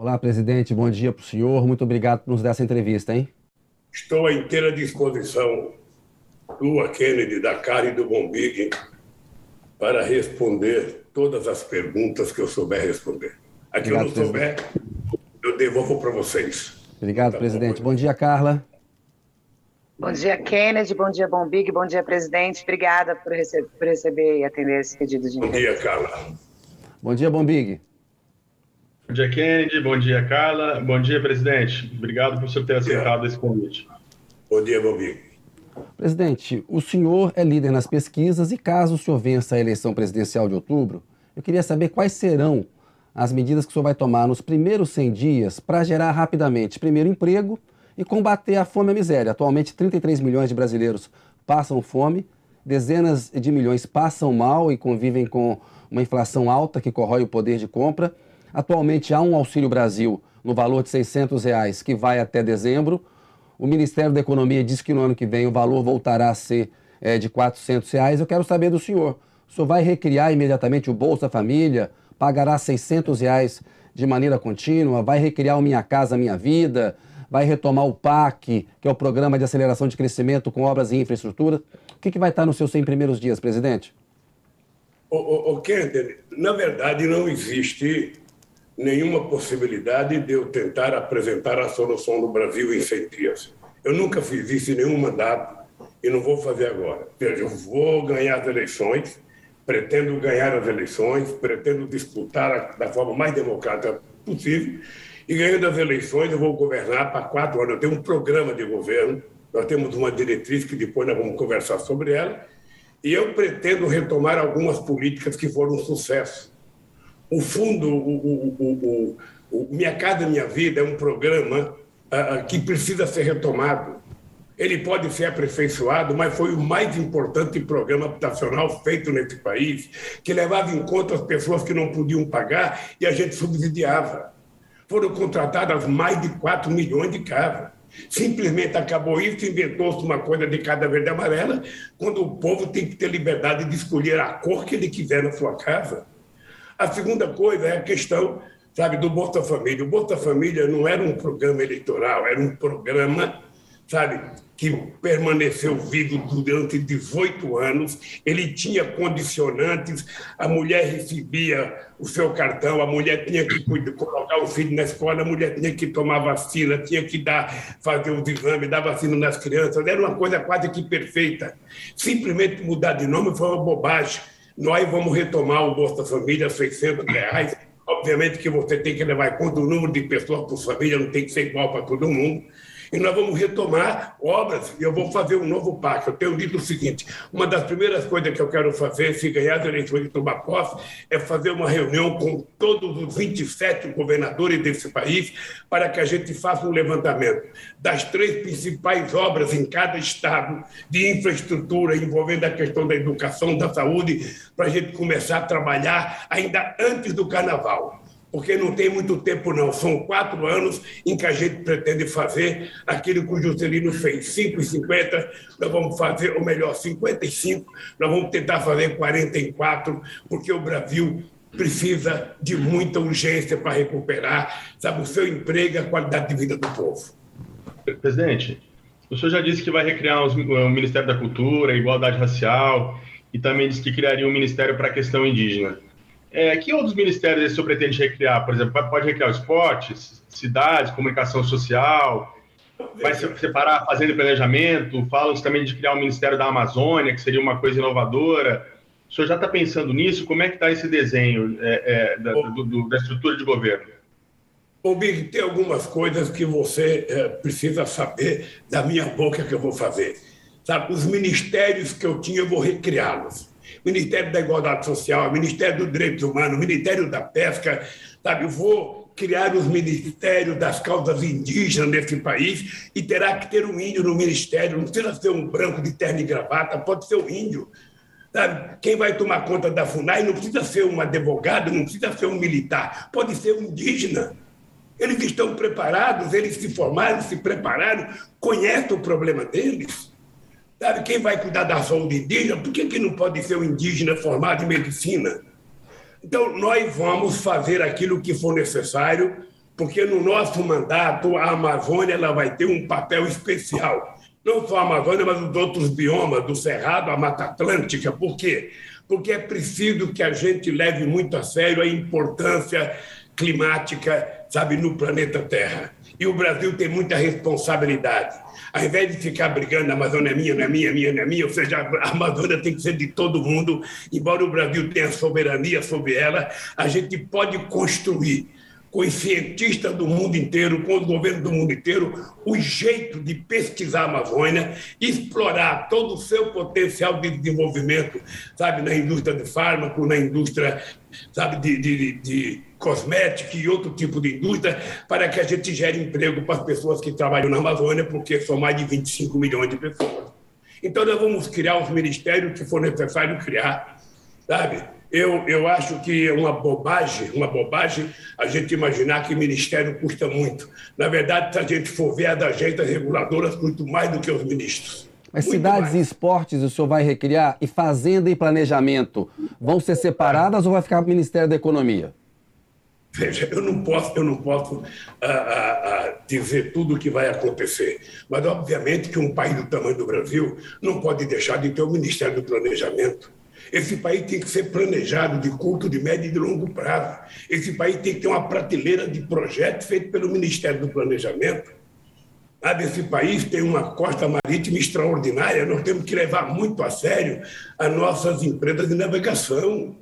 Olá, presidente. Bom dia para o senhor. Muito obrigado por nos dar essa entrevista, hein? Estou à inteira disposição do Kennedy, da Cara e do Bombig para responder todas as perguntas que eu souber responder. Aqui Obrigado, eu não souber, eu devolvo para vocês. Obrigado, tá presidente. Bom, bom dia, Carla. Bom dia, Kennedy. Bom dia, Bombig. Bom dia, presidente. Obrigada por, rece por receber e atender esse pedido de Bom dia, Carla. Bom dia, Bombig. Bom dia, Kennedy. Bom dia, Carla. Bom dia, presidente. Obrigado por você ter aceitado esse convite. Bom dia, Bombig. Presidente, o senhor é líder nas pesquisas e caso o senhor vença a eleição presidencial de outubro, eu queria saber quais serão as medidas que o senhor vai tomar nos primeiros 100 dias para gerar rapidamente, primeiro, emprego e combater a fome e a miséria. Atualmente, 33 milhões de brasileiros passam fome, dezenas de milhões passam mal e convivem com uma inflação alta que corrói o poder de compra. Atualmente, há um Auxílio Brasil no valor de 600 reais que vai até dezembro. O Ministério da Economia diz que no ano que vem o valor voltará a ser é, de 400 reais. Eu quero saber do senhor. O senhor vai recriar imediatamente o Bolsa Família? Pagará 600 reais de maneira contínua? Vai recriar o Minha Casa Minha Vida? Vai retomar o PAC, que é o Programa de Aceleração de Crescimento com Obras e Infraestrutura? O que, que vai estar nos seus 100 primeiros dias, presidente? O, o, o Kender, na verdade não existe nenhuma possibilidade de eu tentar apresentar a solução do Brasil em 100 dias. Eu nunca fiz isso em nenhum mandato e não vou fazer agora. Eu vou ganhar as eleições, pretendo ganhar as eleições, pretendo disputar da forma mais democrática possível e ganhando as eleições eu vou governar para quatro anos. Eu tenho um programa de governo, nós temos uma diretriz que depois nós vamos conversar sobre ela e eu pretendo retomar algumas políticas que foram um sucesso o fundo, o, o, o, Minha Casa Minha Vida é um programa uh, que precisa ser retomado. Ele pode ser aperfeiçoado, mas foi o mais importante programa habitacional feito nesse país, que levava em conta as pessoas que não podiam pagar e a gente subsidiava. Foram contratadas mais de 4 milhões de casas. Simplesmente acabou isso, inventou-se uma coisa de cada verde e amarela, quando o povo tem que ter liberdade de escolher a cor que ele quiser na sua casa. A segunda coisa é a questão, sabe, do Bolsa Família. O Bolsa Família não era um programa eleitoral, era um programa, sabe, que permaneceu vivo durante 18 anos. Ele tinha condicionantes, a mulher recebia o seu cartão, a mulher tinha que colocar o filho na escola, a mulher tinha que tomar vacina, tinha que dar, fazer os exames, dar vacina nas crianças. Era uma coisa quase que perfeita. Simplesmente mudar de nome foi uma bobagem nós vamos retomar o Bolsa Família, 600 reais. Obviamente que você tem que levar em conta o número de pessoas por família, não tem que ser igual para todo mundo e nós vamos retomar obras e eu vou fazer um novo pacto. Eu tenho dito o seguinte: uma das primeiras coisas que eu quero fazer, se ganhar as eleições de tomar posse, é fazer uma reunião com todos os 27 governadores desse país para que a gente faça um levantamento das três principais obras em cada estado de infraestrutura envolvendo a questão da educação, da saúde, para a gente começar a trabalhar ainda antes do carnaval porque não tem muito tempo, não. São quatro anos em que a gente pretende fazer aquilo que o Juscelino fez, 5,50, nós vamos fazer, ou melhor, 55, nós vamos tentar fazer 44, porque o Brasil precisa de muita urgência para recuperar, sabe, o seu emprego e a qualidade de vida do povo. Presidente, o senhor já disse que vai recriar o Ministério da Cultura, Igualdade Racial, e também disse que criaria um Ministério para a questão indígena. É, que outros ministérios o senhor pretende recriar? Por exemplo, pode recriar o esporte, cidades, comunicação social, vai separar a fazenda e planejamento, falam também de criar um Ministério da Amazônia, que seria uma coisa inovadora. O senhor já está pensando nisso? Como é que está esse desenho é, é, da, do, do, da, estrutura de governo? Ô, Big, tem algumas coisas que você é, precisa saber da minha boca que eu vou fazer. Sabe, os ministérios que eu tinha, eu vou recriá-los. Ministério da Igualdade Social, Ministério dos Direitos Humanos, Ministério da Pesca, sabe? Vou criar os ministérios das causas indígenas nesse país e terá que ter um índio no ministério, não precisa ser um branco de terno e gravata, pode ser um índio. Sabe? Quem vai tomar conta da FUNAI não precisa ser um advogado, não precisa ser um militar, pode ser um indígena. Eles estão preparados, eles se formaram, se prepararam, conhecem o problema deles. Sabe, quem vai cuidar da saúde indígena, por que, que não pode ser um indígena formado em medicina? Então, nós vamos fazer aquilo que for necessário porque no nosso mandato a Amazônia ela vai ter um papel especial. Não só a Amazônia, mas os outros biomas, do Cerrado, a Mata Atlântica. Por quê? Porque é preciso que a gente leve muito a sério a importância climática, sabe, no planeta Terra. E o Brasil tem muita responsabilidade. Ao invés de ficar brigando, a Amazônia é minha, não é minha, minha, não é minha, ou seja, a Amazônia tem que ser de todo mundo, embora o Brasil tenha soberania sobre ela, a gente pode construir com os cientistas do mundo inteiro, com os governos do mundo inteiro, o jeito de pesquisar a Amazônia, explorar todo o seu potencial de desenvolvimento, sabe, na indústria de fármaco, na indústria, sabe, de, de, de cosmética e outro tipo de indústria, para que a gente gere emprego para as pessoas que trabalham na Amazônia, porque são mais de 25 milhões de pessoas. Então, nós vamos criar os ministérios que for necessário criar, sabe? Eu, eu acho que é uma bobagem, uma bobagem a gente imaginar que ministério custa muito. Na verdade, se a gente for ver as agências reguladoras, muito mais do que os ministros. Mas muito cidades mais. e esportes o senhor vai recriar e fazenda e planejamento vão ser separadas ou vai ficar o Ministério da Economia? Veja, eu não posso, eu não posso ah, ah, ah, dizer tudo o que vai acontecer, mas obviamente que um país do tamanho do Brasil não pode deixar de ter o Ministério do Planejamento esse país tem que ser planejado de curto, de médio e de longo prazo. Esse país tem que ter uma prateleira de projetos feito pelo Ministério do Planejamento. Sabe, esse país tem uma costa marítima extraordinária, nós temos que levar muito a sério as nossas empresas de navegação.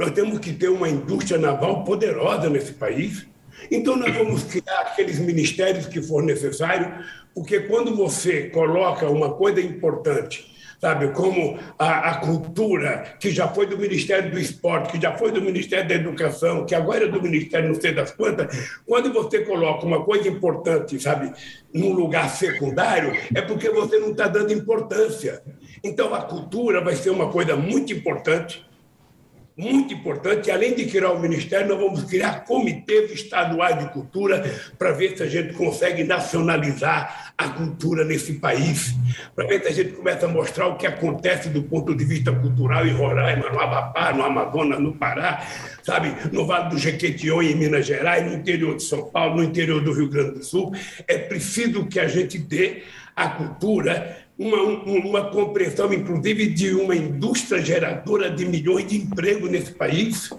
Nós temos que ter uma indústria naval poderosa nesse país. Então, nós vamos criar aqueles ministérios que for necessário, porque quando você coloca uma coisa importante sabe? Como a, a, cultura, que já foi do Ministério do Esporte, que já foi do Ministério da Educação, que agora é do Ministério não sei das quantas. Quando você coloca uma coisa importante, sabe, num lugar secundário, é porque você não está dando importância. Então, a cultura vai ser uma coisa muito importante muito importante. Além de criar o Ministério, nós vamos criar comitês estaduais de cultura para ver se a gente consegue nacionalizar a cultura nesse país, para ver se a gente começa a mostrar o que acontece do ponto de vista cultural em Roraima, no Amapá, no Amazonas, no Pará, sabe, no Vale do Jequitinhonha, em Minas Gerais, no interior de São Paulo, no interior do Rio Grande do Sul. É preciso que a gente dê à cultura uma, uma compreensão, inclusive, de uma indústria geradora de milhões de empregos nesse país.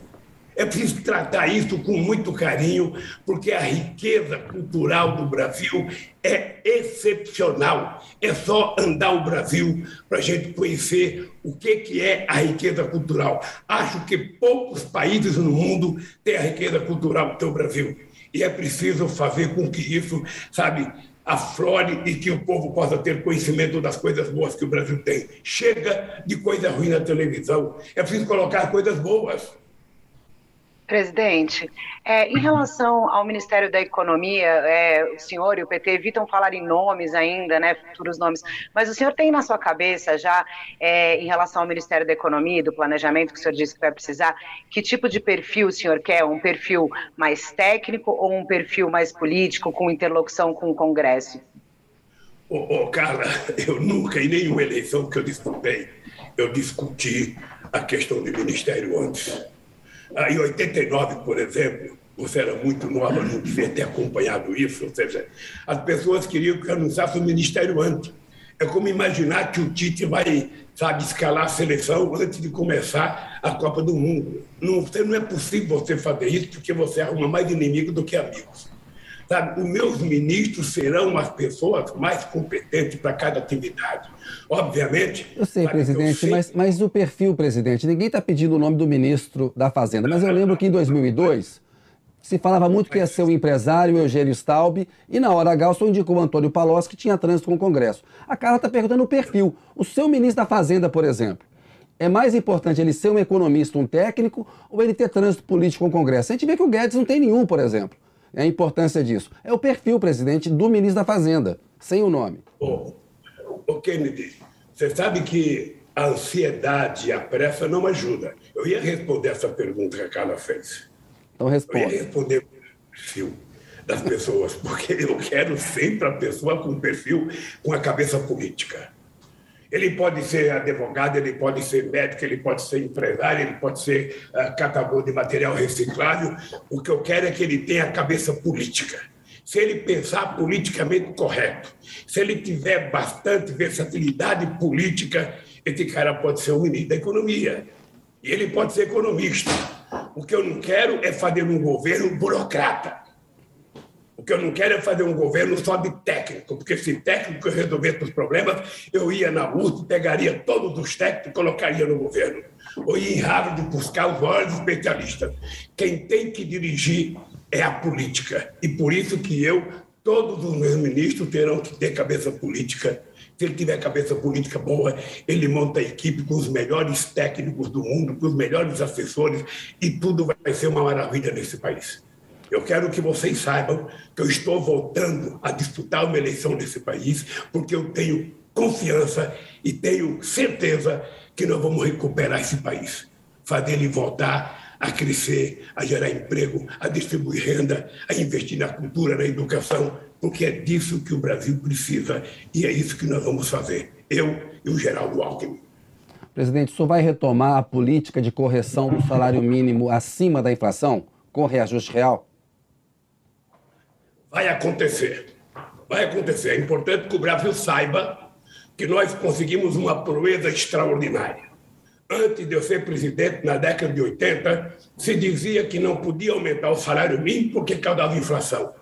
É preciso tratar isso com muito carinho, porque a riqueza cultural do Brasil é excepcional. É só andar o Brasil para a gente conhecer o que, que é a riqueza cultural. Acho que poucos países no mundo têm a riqueza cultural do Brasil. E é preciso fazer com que isso, sabe, aflore e que o povo possa ter conhecimento das coisas boas que o Brasil tem. Chega de coisa ruim na televisão. É preciso colocar coisas boas. Presidente, é, em relação ao Ministério da Economia, é, o senhor e o PT evitam falar em nomes ainda, né, futuros nomes, mas o senhor tem na sua cabeça já, é, em relação ao Ministério da Economia e do Planejamento, que o senhor disse que vai precisar, que tipo de perfil o senhor quer? Um perfil mais técnico ou um perfil mais político, com interlocução com o Congresso? Ô, oh, Carla, eu nunca, em nenhuma eleição que eu disputei, eu discuti a questão do Ministério antes em 89, por exemplo, você era muito nova, não devia ter acompanhado isso, ou seja, as pessoas queriam que eu anunciasse o ministério antes. É como imaginar que o Tite vai, sabe, escalar a seleção antes de começar a Copa do Mundo. Não, não é possível você fazer isso porque você arruma mais inimigo do que amigos. Sabe, os meus ministros serão as pessoas mais competentes para cada atividade. Obviamente. Eu sei, presidente, eu sei... Mas, mas o perfil, presidente, ninguém está pedindo o nome do ministro da Fazenda, mas eu lembro que em 2002 se falava muito que ia ser o empresário Eugênio Staub, e na hora H senhor indicou o Antônio Palocci, que tinha trânsito com o Congresso. A Carla está perguntando o perfil. O seu ministro da Fazenda, por exemplo, é mais importante ele ser um economista, um técnico, ou ele ter trânsito político com o Congresso? A gente vê que o Guedes não tem nenhum, por exemplo a importância disso. É o perfil, presidente, do ministro da Fazenda, sem o nome. Ô, oh, Kennedy, você sabe que a ansiedade e a pressa não ajudam. Eu ia responder essa pergunta que a Carla fez. Então responda. Eu ia responder o perfil das pessoas, porque eu quero sempre a pessoa com perfil com a cabeça política. Ele pode ser advogado, ele pode ser médico, ele pode ser empresário, ele pode ser uh, catador de material reciclável. O que eu quero é que ele tenha a cabeça política. Se ele pensar politicamente correto, se ele tiver bastante versatilidade política, esse cara pode ser o ministro da Economia. E ele pode ser economista. O que eu não quero é fazer um governo burocrata. O que eu não quero é fazer um governo só de técnico, porque se técnico resolvesse os problemas, eu ia na URSS, pegaria todos os técnicos e colocaria no governo. Ou ia em Harvard buscar os maiores especialistas. Quem tem que dirigir é a política. E por isso que eu, todos os meus ministros terão que ter cabeça política. Se ele tiver cabeça política boa, ele monta a equipe com os melhores técnicos do mundo, com os melhores assessores, e tudo vai ser uma maravilha nesse país. Eu quero que vocês saibam que eu estou voltando a disputar uma eleição nesse país, porque eu tenho confiança e tenho certeza que nós vamos recuperar esse país, fazer ele voltar a crescer, a gerar emprego, a distribuir renda, a investir na cultura, na educação, porque é disso que o Brasil precisa e é isso que nós vamos fazer, eu e o Geraldo Alckmin. Presidente, o senhor vai retomar a política de correção do salário mínimo acima da inflação, com reajuste real? Vai acontecer. Vai acontecer. É importante que o Brasil saiba que nós conseguimos uma proeza extraordinária. Antes de eu ser presidente, na década de 80, se dizia que não podia aumentar o salário mínimo porque causava inflação.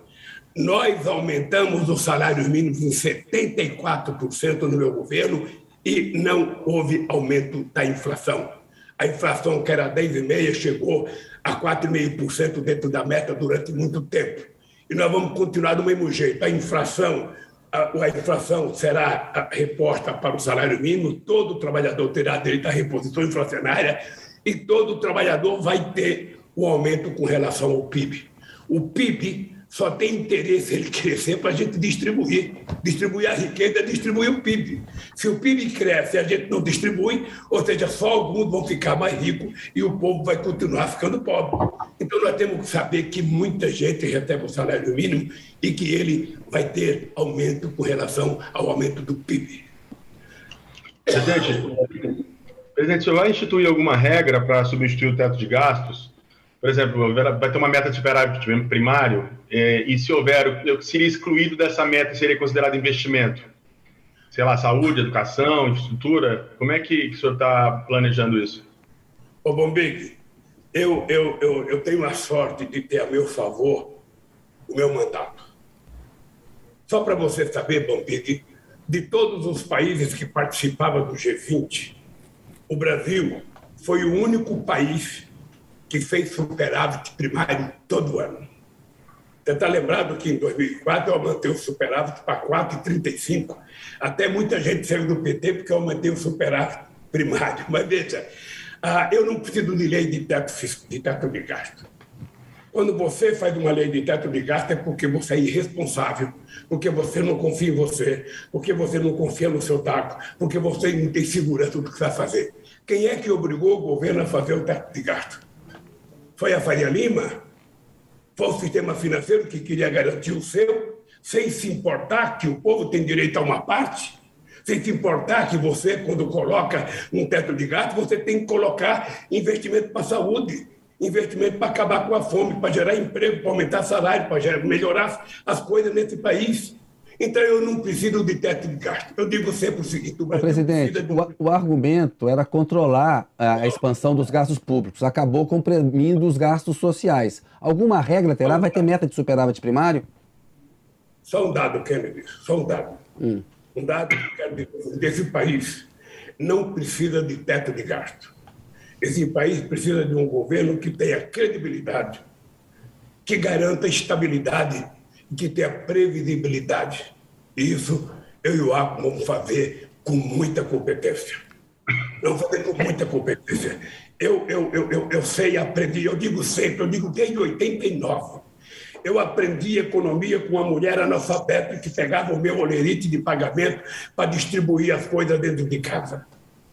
Nós aumentamos o salário mínimo em 74% no meu governo e não houve aumento da inflação. A inflação, que era 10,5%, chegou a 4,5% dentro da meta durante muito tempo e nós vamos continuar do mesmo jeito. A inflação, a, a inflação será reposta para o salário mínimo, todo trabalhador terá direito à reposição inflacionária e todo trabalhador vai ter o aumento com relação ao PIB. O PIB só tem interesse ele crescer para a gente distribuir. Distribuir a riqueza, distribuir o PIB. Se o PIB cresce e a gente não distribui, ou seja, só alguns vão ficar mais ricos e o povo vai continuar ficando pobre. Então nós temos que saber que muita gente recebe o salário mínimo e que ele vai ter aumento com relação ao aumento do PIB. Presidente, presidente, o senhor vai instituir alguma regra para substituir o teto de gastos? Por exemplo, vai ter uma meta de superávit primário, é, e se houver, eu seria excluído dessa meta, seria considerado investimento? Sei lá, saúde, educação, infraestrutura? Como é que, que o senhor está planejando isso? Ô, Bombig, eu, eu, eu, eu tenho a sorte de ter a meu favor o meu mandato. Só para você saber, Bombig, de todos os países que participavam do G20, o Brasil foi o único país que fez superávit primário todo ano. Você está lembrado que em 2004 eu aumentei o superávit para 4,35. Até muita gente saiu do PT porque eu aumentei o superávit primário. Mas veja, ah, eu não preciso de lei de teto, de teto de gasto. Quando você faz uma lei de teto de gasto é porque você é irresponsável, porque você não confia em você, porque você não confia no seu taco, porque você não tem segurança do que vai fazer. Quem é que obrigou o governo a fazer o teto de gasto? Foi a Faria Lima? Foi o sistema financeiro que queria garantir o seu, sem se importar que o povo tem direito a uma parte? Sem se importar que você, quando coloca um teto de gasto, você tem que colocar investimento para a saúde, investimento para acabar com a fome, para gerar emprego, para aumentar salário, para melhorar as coisas nesse país. Então eu não preciso de teto de gasto. Eu digo sempre o seguinte: o Brasil Presidente, de... o, o, argumento era controlar a, a, expansão dos gastos públicos. Acabou comprimindo os gastos sociais. Alguma regra terá? Vai ter meta de superávit primário? Só um dado, Kennedy, só um dado. Hum. Um dado que eu quero dizer: desse país não precisa de teto de gasto. Esse país precisa de um governo que tenha credibilidade, que garanta estabilidade que tenha previsibilidade. Isso eu e o ACO vamos fazer com muita competência. Vamos fazer com muita competência. Eu, eu, eu, eu, eu sei, aprendi, eu digo sempre, eu digo desde 89. Eu aprendi economia com uma mulher analfabeta que pegava o meu olerite de pagamento para distribuir as coisas dentro de casa.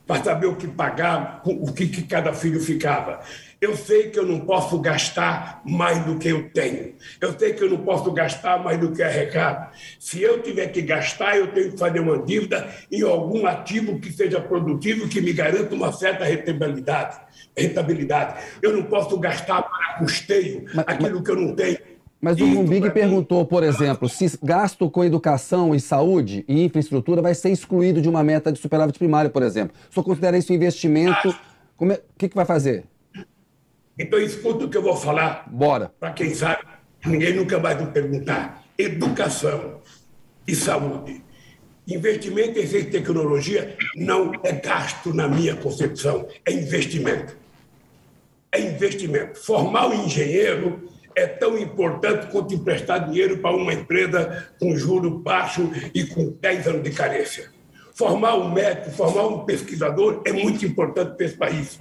para saber o que pagar, o que, que cada filho ficava. Eu sei que eu não posso gastar mais do que eu tenho. Eu sei que eu não posso gastar mais do que arrecado. Se eu tiver que gastar, eu tenho que fazer uma dívida em algum ativo que seja produtivo, que me garanta uma certa rentabilidade. rentabilidade. Eu não posso gastar para custeio mas, aquilo mas... que eu não tenho. Mas o Rumbig perguntou, por exemplo, se gasto com educação e saúde e infraestrutura vai ser excluído de uma meta de superávit primário, por exemplo. O senhor considera isso investimento? O é... que, que vai fazer? Então, escuta o que eu vou falar. Bora. Para quem sabe, ninguém nunca vai me perguntar. Educação e saúde. Investimento em ciência e tecnologia não é gasto, na minha concepção, é investimento. É investimento. Formar o engenheiro é tão importante quanto emprestar dinheiro para uma empresa com juro baixo e com 10 anos de carência. Formar um médico, formar um pesquisador é muito importante para esse país.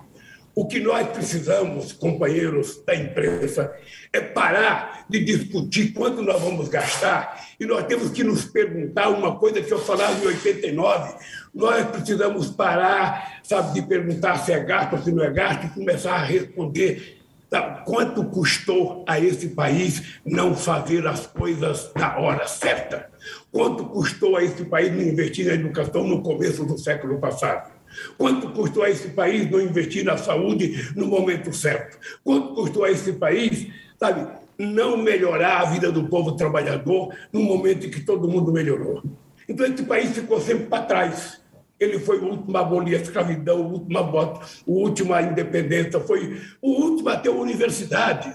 O que nós precisamos, companheiros da imprensa, é parar de discutir quanto nós vamos gastar e nós temos que nos perguntar uma coisa que eu falava em 89. Nós precisamos parar, sabe, de perguntar se é gasto ou se não é gasto e começar a responder Tá, quanto custou a esse país não fazer as coisas na hora certa? Quanto custou a esse país não investir na educação no começo do século passado? Quanto custou a esse país não investir na saúde no momento certo? Quanto custou a esse país, sabe, não melhorar a vida do povo trabalhador no momento em que todo mundo melhorou? Então, esse país ficou sempre para trás. Ele foi o último a abolir a escravidão, o último a voto, o último a independência, foi o último a ter universidade.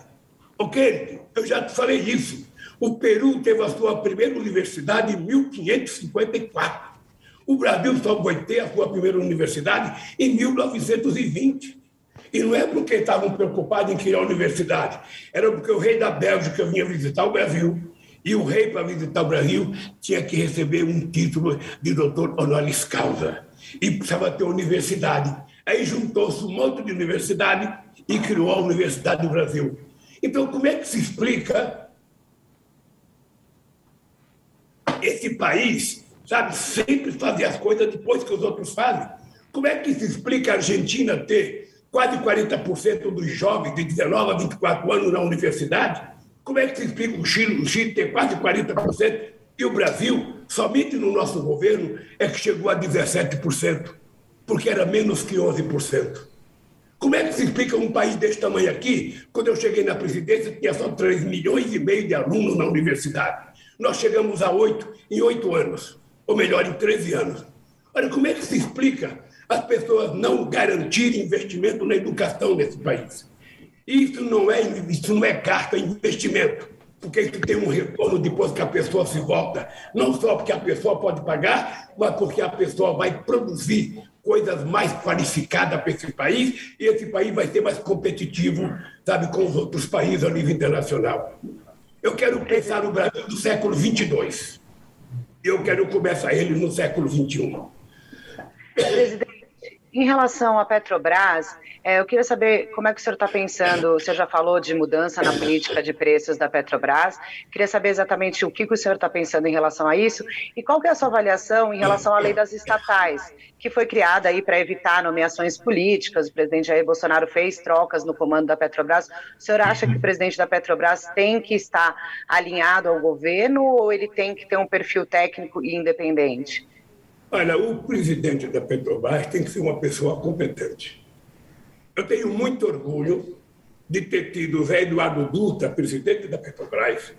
Ok? Eu já te falei isso. O Peru teve a sua primeira universidade em 1554. O Brasil só foi ter a sua primeira universidade em 1920. E não é porque estavam preocupados em criar a universidade, era porque o rei da Bélgica vinha visitar o Brasil e o rei, para visitar o Brasil, tinha que receber um título de doutor honoris causa. E precisava ter universidade. Aí juntou-se um monte de universidade e criou a Universidade do Brasil. Então, como é que se explica esse país, sabe, sempre fazer as coisas depois que os outros fazem? Como é que se explica a Argentina ter quase 40% dos jovens de 19 a 24 anos na universidade? Como é que se explica o Chile? O Chile tem quase 40%, e o Brasil, somente no nosso governo, é que chegou a 17%, porque era menos que 11%. Como é que se explica um país desse tamanho aqui? Quando eu cheguei na presidência, tinha só 3 milhões e meio de alunos na universidade. Nós chegamos a 8 em 8 anos, ou melhor, em 13 anos. Olha, como é que se explica as pessoas não garantirem investimento na educação nesse país? Isso não é, isso não é gasto, é investimento. Porque isso tem um retorno depois que a pessoa se volta. Não só porque a pessoa pode pagar, mas porque a pessoa vai produzir coisas mais qualificadas para esse país e esse país vai ser mais competitivo, sabe, com os outros países a nível internacional. Eu quero pensar no Brasil do século 22. Eu quero começar ele no século 21. Presidente, em relação à Petrobras, é, eu queria saber como é que o senhor está pensando, o senhor já falou de mudança na política de preços da Petrobras, queria saber exatamente o que, que o senhor está pensando em relação a isso e qual que é a sua avaliação em relação à lei das estatais, que foi criada aí para evitar nomeações políticas, o presidente Jair Bolsonaro fez trocas no comando da Petrobras, o senhor acha que o presidente da Petrobras tem que estar alinhado ao governo ou ele tem que ter um perfil técnico e independente? Olha, o presidente da Petrobras tem que ser uma pessoa competente. Eu tenho muito orgulho de ter tido o Zé Eduardo Dutra, presidente da Petrobras,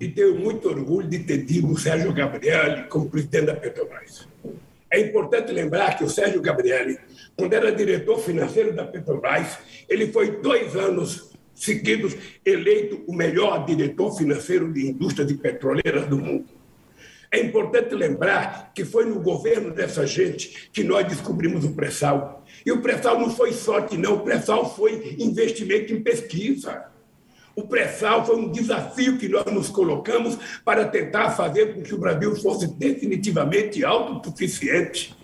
e tenho muito orgulho de ter tido o Sérgio Gabrielli como presidente da Petrobras. É importante lembrar que o Sérgio Gabrielli, quando era diretor financeiro da Petrobras, ele foi dois anos seguidos eleito o melhor diretor financeiro de indústria de petroleiras do mundo. É importante lembrar que foi no governo dessa gente que nós descobrimos o pré-sal. E o pré-sal não foi sorte, não. O pré-sal foi investimento em pesquisa. O pré-sal foi um desafio que nós nos colocamos para tentar fazer com que o Brasil fosse definitivamente autossuficiente.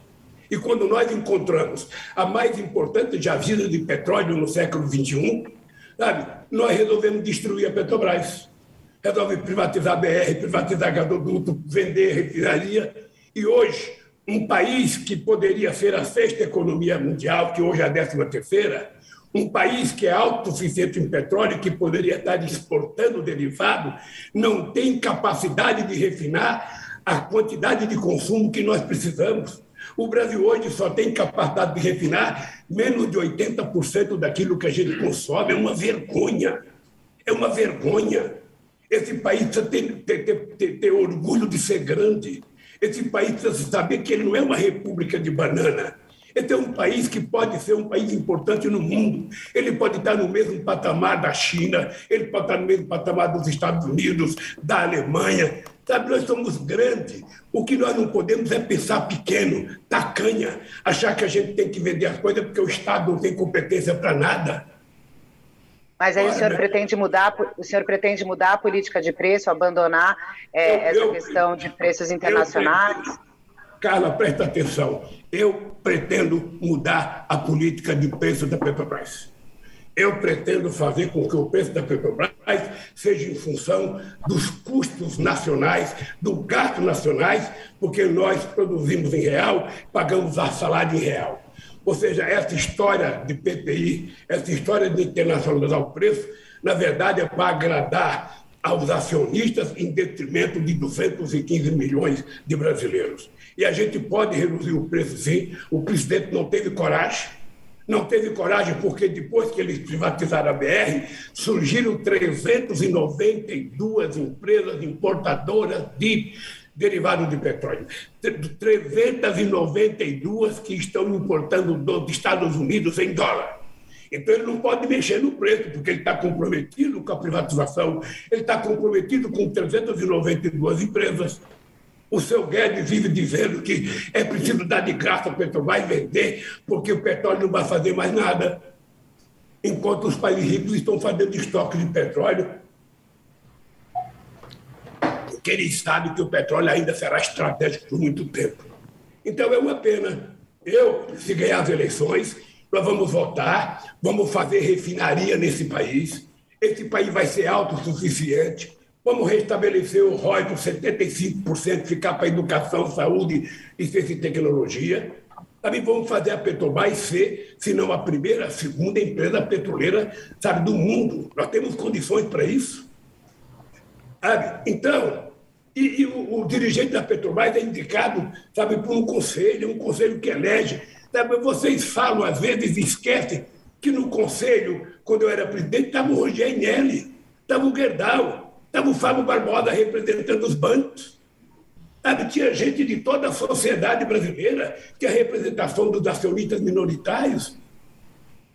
E quando nós encontramos a mais importante jazida de petróleo no século XXI, sabe, nós resolvemos destruir a Petrobras resolve privatizar a BR, privatizar gasoduto, vender refinaria. E hoje, um país que poderia ser a sexta economia mundial, que hoje é a décima terceira, um país que é autossuficiente em petróleo, que poderia estar exportando derivado, não tem capacidade de refinar a quantidade de consumo que nós precisamos. O Brasil hoje só tem capacidade de refinar menos de 80% daquilo que a gente consome. É uma vergonha. É uma vergonha. Esse país precisa ter, ter, ter, ter orgulho de ser grande. Esse país precisa saber que ele não é uma república de banana esse é um país que pode ser um país importante no mundo. Ele pode estar no mesmo patamar da China, ele pode estar no mesmo patamar dos Estados Unidos, da Alemanha. Sabe, nós somos grandes. O que nós não podemos é pensar pequeno, tacanha, achar que a gente tem que vender as coisas porque o Estado não tem competência para nada. Mas aí Olha, o senhor pretende mudar, o senhor pretende mudar a política de preço, abandonar é, eu, essa eu, questão de preços internacionais? Carla, presta atenção. Eu pretendo mudar a política de preço da Petrobras. Eu pretendo fazer com que o preço da Petrobras seja em função dos custos nacionais, do gasto nacionais, porque nós produzimos em real, pagamos a salário em real. Ou seja, essa história de PPI, essa história de internacionalizar o preço, na verdade é para agradar aos acionistas em detrimento de 215 milhões de brasileiros. E a gente pode reduzir o preço, sim. O presidente não teve coragem. Não teve coragem porque depois que eles privatizaram a BR, surgiram 392 empresas importadoras de derivados de petróleo. 392 que estão importando dos Estados Unidos em dólar. Então ele não pode mexer no preço, porque ele está comprometido com a privatização, ele está comprometido com 392 empresas. O seu Guedes vive dizendo que é preciso dar de graça ao Petrobras vender, porque o petróleo não vai fazer mais nada. Enquanto os países ricos estão fazendo estoque de petróleo, porque eles sabem que o petróleo ainda será estratégico por muito tempo. Então é uma pena. Eu, se ganhar as eleições, nós vamos votar, vamos fazer refinaria nesse país. Esse país vai ser autossuficiente. Vamos restabelecer o ROI com 75%, ficar para educação, saúde e ciência e tecnologia. Também vamos fazer a Petrobras ser, se não a primeira, a segunda empresa petroleira sabe, do mundo. Nós temos condições para isso. Sabe? Então, e, e o, o, dirigente da Petrobras é indicado, sabe, por um conselho, um conselho que elege vocês falam, às vezes, esquecem que no conselho, quando eu era presidente, estava o Rogério Nelly, estava o Gerdau, estava o Fábio Barbosa representando os bancos. Sabe, tinha gente de toda a sociedade brasileira, que é a representação dos acionistas minoritários.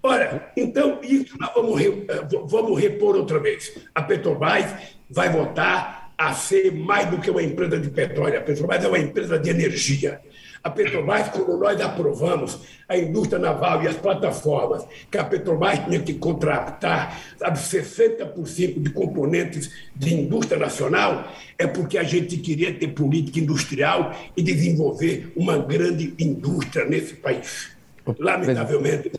Ora, então, isso nós vamos, eh, vamos repor outra vez. A Petrobras vai voltar a ser mais do que uma empresa de petróleo. A Petrobras é uma empresa de energia. A Petrobras, quando nós aprovamos a indústria naval e as plataformas, que a Petrobras tinha que contratar sabe, 60% de componentes de indústria nacional, é porque a gente queria ter política industrial e desenvolver uma grande indústria nesse país. Lamentavelmente,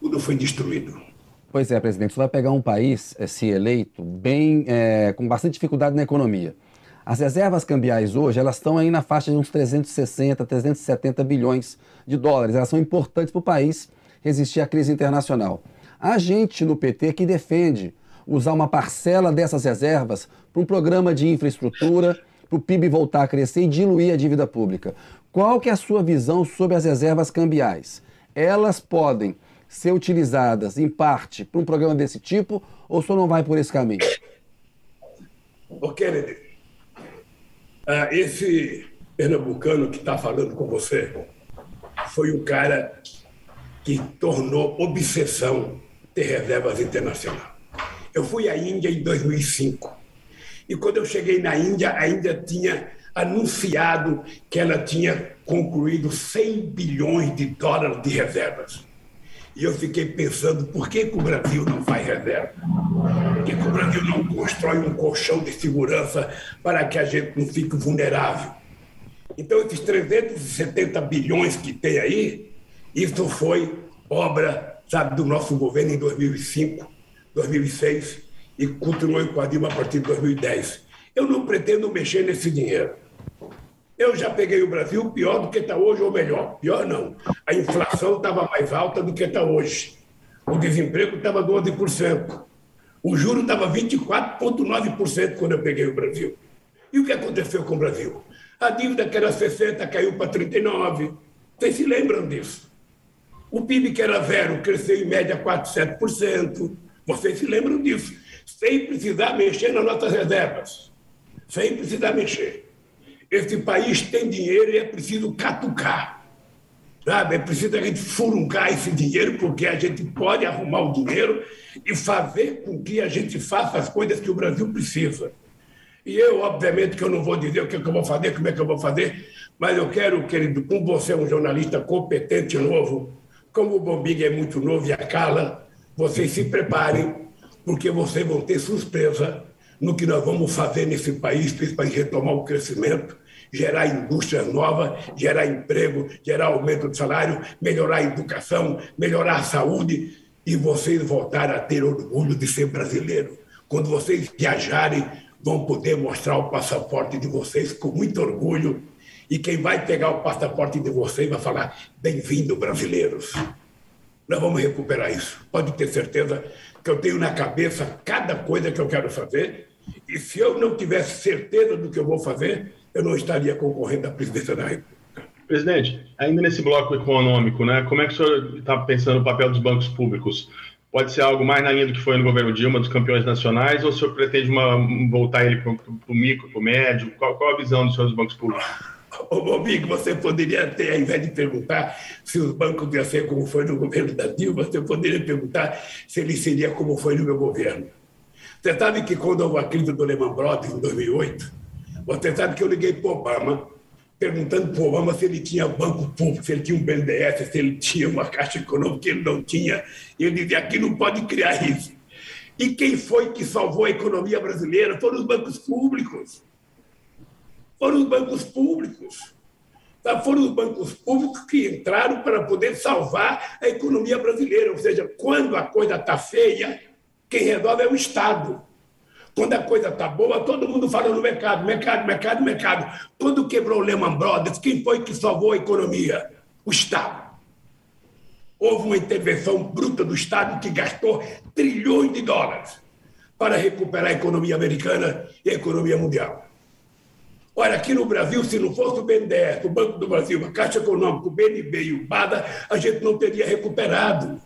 tudo foi destruído. Pois é, presidente, você vai pegar um país, eh, se eleito, bem, é, com bastante dificuldade na economia. As reservas cambiais hoje, elas estão aí na faixa de uns 360, 370 bilhões de dólares. Elas são importantes para o país resistir à crise internacional. Há gente no PT que defende usar uma parcela dessas reservas para um programa de infraestrutura, para o PIB voltar a crescer e diluir a dívida pública. Qual que é a sua visão sobre as reservas cambiais? Elas podem ser utilizadas, em parte, para um programa desse tipo ou só não vai por esse caminho? Ô, Kennedy, ah, esse pernambucano que está falando com você foi um cara que tornou obsessão ter reservas internacionais. Eu fui à Índia em 2005 e quando eu cheguei na Índia, a Índia tinha anunciado que ela tinha concluído 100 bilhões de dólares de reservas. E eu fiquei pensando, por que, que o Brasil não faz reserva? Por que, que o Brasil não constrói um colchão de segurança para que a gente não fique vulnerável? Então, esses 370 bilhões que tem aí, isso foi obra, sabe, do nosso governo em 2005, 2006 e continuou com a Dilma a partir de 2010. Eu não pretendo mexer nesse dinheiro. Eu já peguei o Brasil pior do que está hoje, ou melhor, pior não. A inflação estava mais alta do que está hoje. O desemprego estava 12%. O juro estava 24,9% quando eu peguei o Brasil. E o que aconteceu com o Brasil? A dívida que era 60 caiu para 39. Vocês se lembram disso? O PIB que era zero cresceu em média 4, 7%. Vocês se lembram disso? Sem precisar mexer nas nossas reservas. Sem precisar mexer. Esse país tem dinheiro e é preciso catucar. Sabe? É preciso a gente furungar esse dinheiro, porque a gente pode arrumar o dinheiro e fazer com que a gente faça as coisas que o Brasil precisa. E eu, obviamente, que eu não vou dizer o que, é que eu vou fazer, como é que eu vou fazer, mas eu quero, querido, como você é um jornalista competente novo, como o Bombig é muito novo e a Carla, vocês se preparem, porque vocês vão ter surpresa no que nós vamos fazer nesse país, para retomar o crescimento, gerar indústria nova, gerar emprego, gerar aumento de salário, melhorar a educação, melhorar a saúde e vocês voltarem a ter orgulho de ser brasileiro. Quando vocês viajarem, vão poder mostrar o passaporte de vocês com muito orgulho e quem vai pegar o passaporte de vocês vai falar: bem-vindo, brasileiros. Nós vamos recuperar isso. Pode ter certeza que eu tenho na cabeça cada coisa que eu quero fazer. E se eu não tivesse certeza do que eu vou fazer, eu não estaria concorrendo à presidência da República. Presidente, ainda nesse bloco econômico, né, como é que o senhor está pensando no papel dos bancos públicos? Pode ser algo mais na linha do que foi no governo Dilma, dos campeões nacionais, ou o senhor pretende uma, voltar ele para o micro, para o médio? Qual, qual, a visão do senhor dos bancos públicos? Ô, Bobico, você poderia ter, ao invés de perguntar se os bancos iam ser como foi no governo da Dilma, você poderia perguntar se ele seria como foi no meu governo. Você sabe que quando houve a crise do Lehman Brothers, em 2008, você sabe que eu liguei para o Obama, perguntando para o Obama se ele tinha banco público, se ele tinha um BNDES, se ele tinha uma caixa econômica, que ele não tinha. E ele dizia: aqui não pode criar isso. E quem foi que salvou a economia brasileira? Foram os bancos públicos. Foram os bancos públicos. Tá? Foram os bancos públicos que entraram para poder salvar a economia brasileira. Ou seja, quando a coisa está feia, quem resolve é o Estado. Quando a coisa está boa, todo mundo fala no mercado, mercado, mercado, mercado. Quando quebrou o Lehman Brothers, quem foi que salvou a economia? O Estado. Houve uma intervenção bruta do Estado que gastou trilhões de dólares para recuperar a economia americana e a economia mundial. Olha, aqui no Brasil, se não fosse o BNDES, o Banco do Brasil, a Caixa Econômica, o BNB e o BADA, a gente não teria recuperado.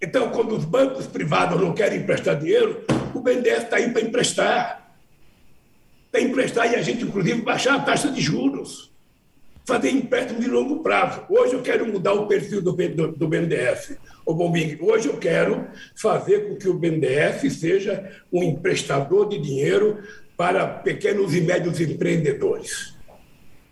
Então, quando os bancos privados não querem emprestar dinheiro, o BNDES está aí para emprestar. Para emprestar e a gente, inclusive, baixar a taxa de juros. Fazer empréstimo de longo prazo. Hoje eu quero mudar o perfil do, do, do BNDES. O Bombing, hoje eu quero fazer com que o BNDES seja um emprestador de dinheiro para pequenos e médios empreendedores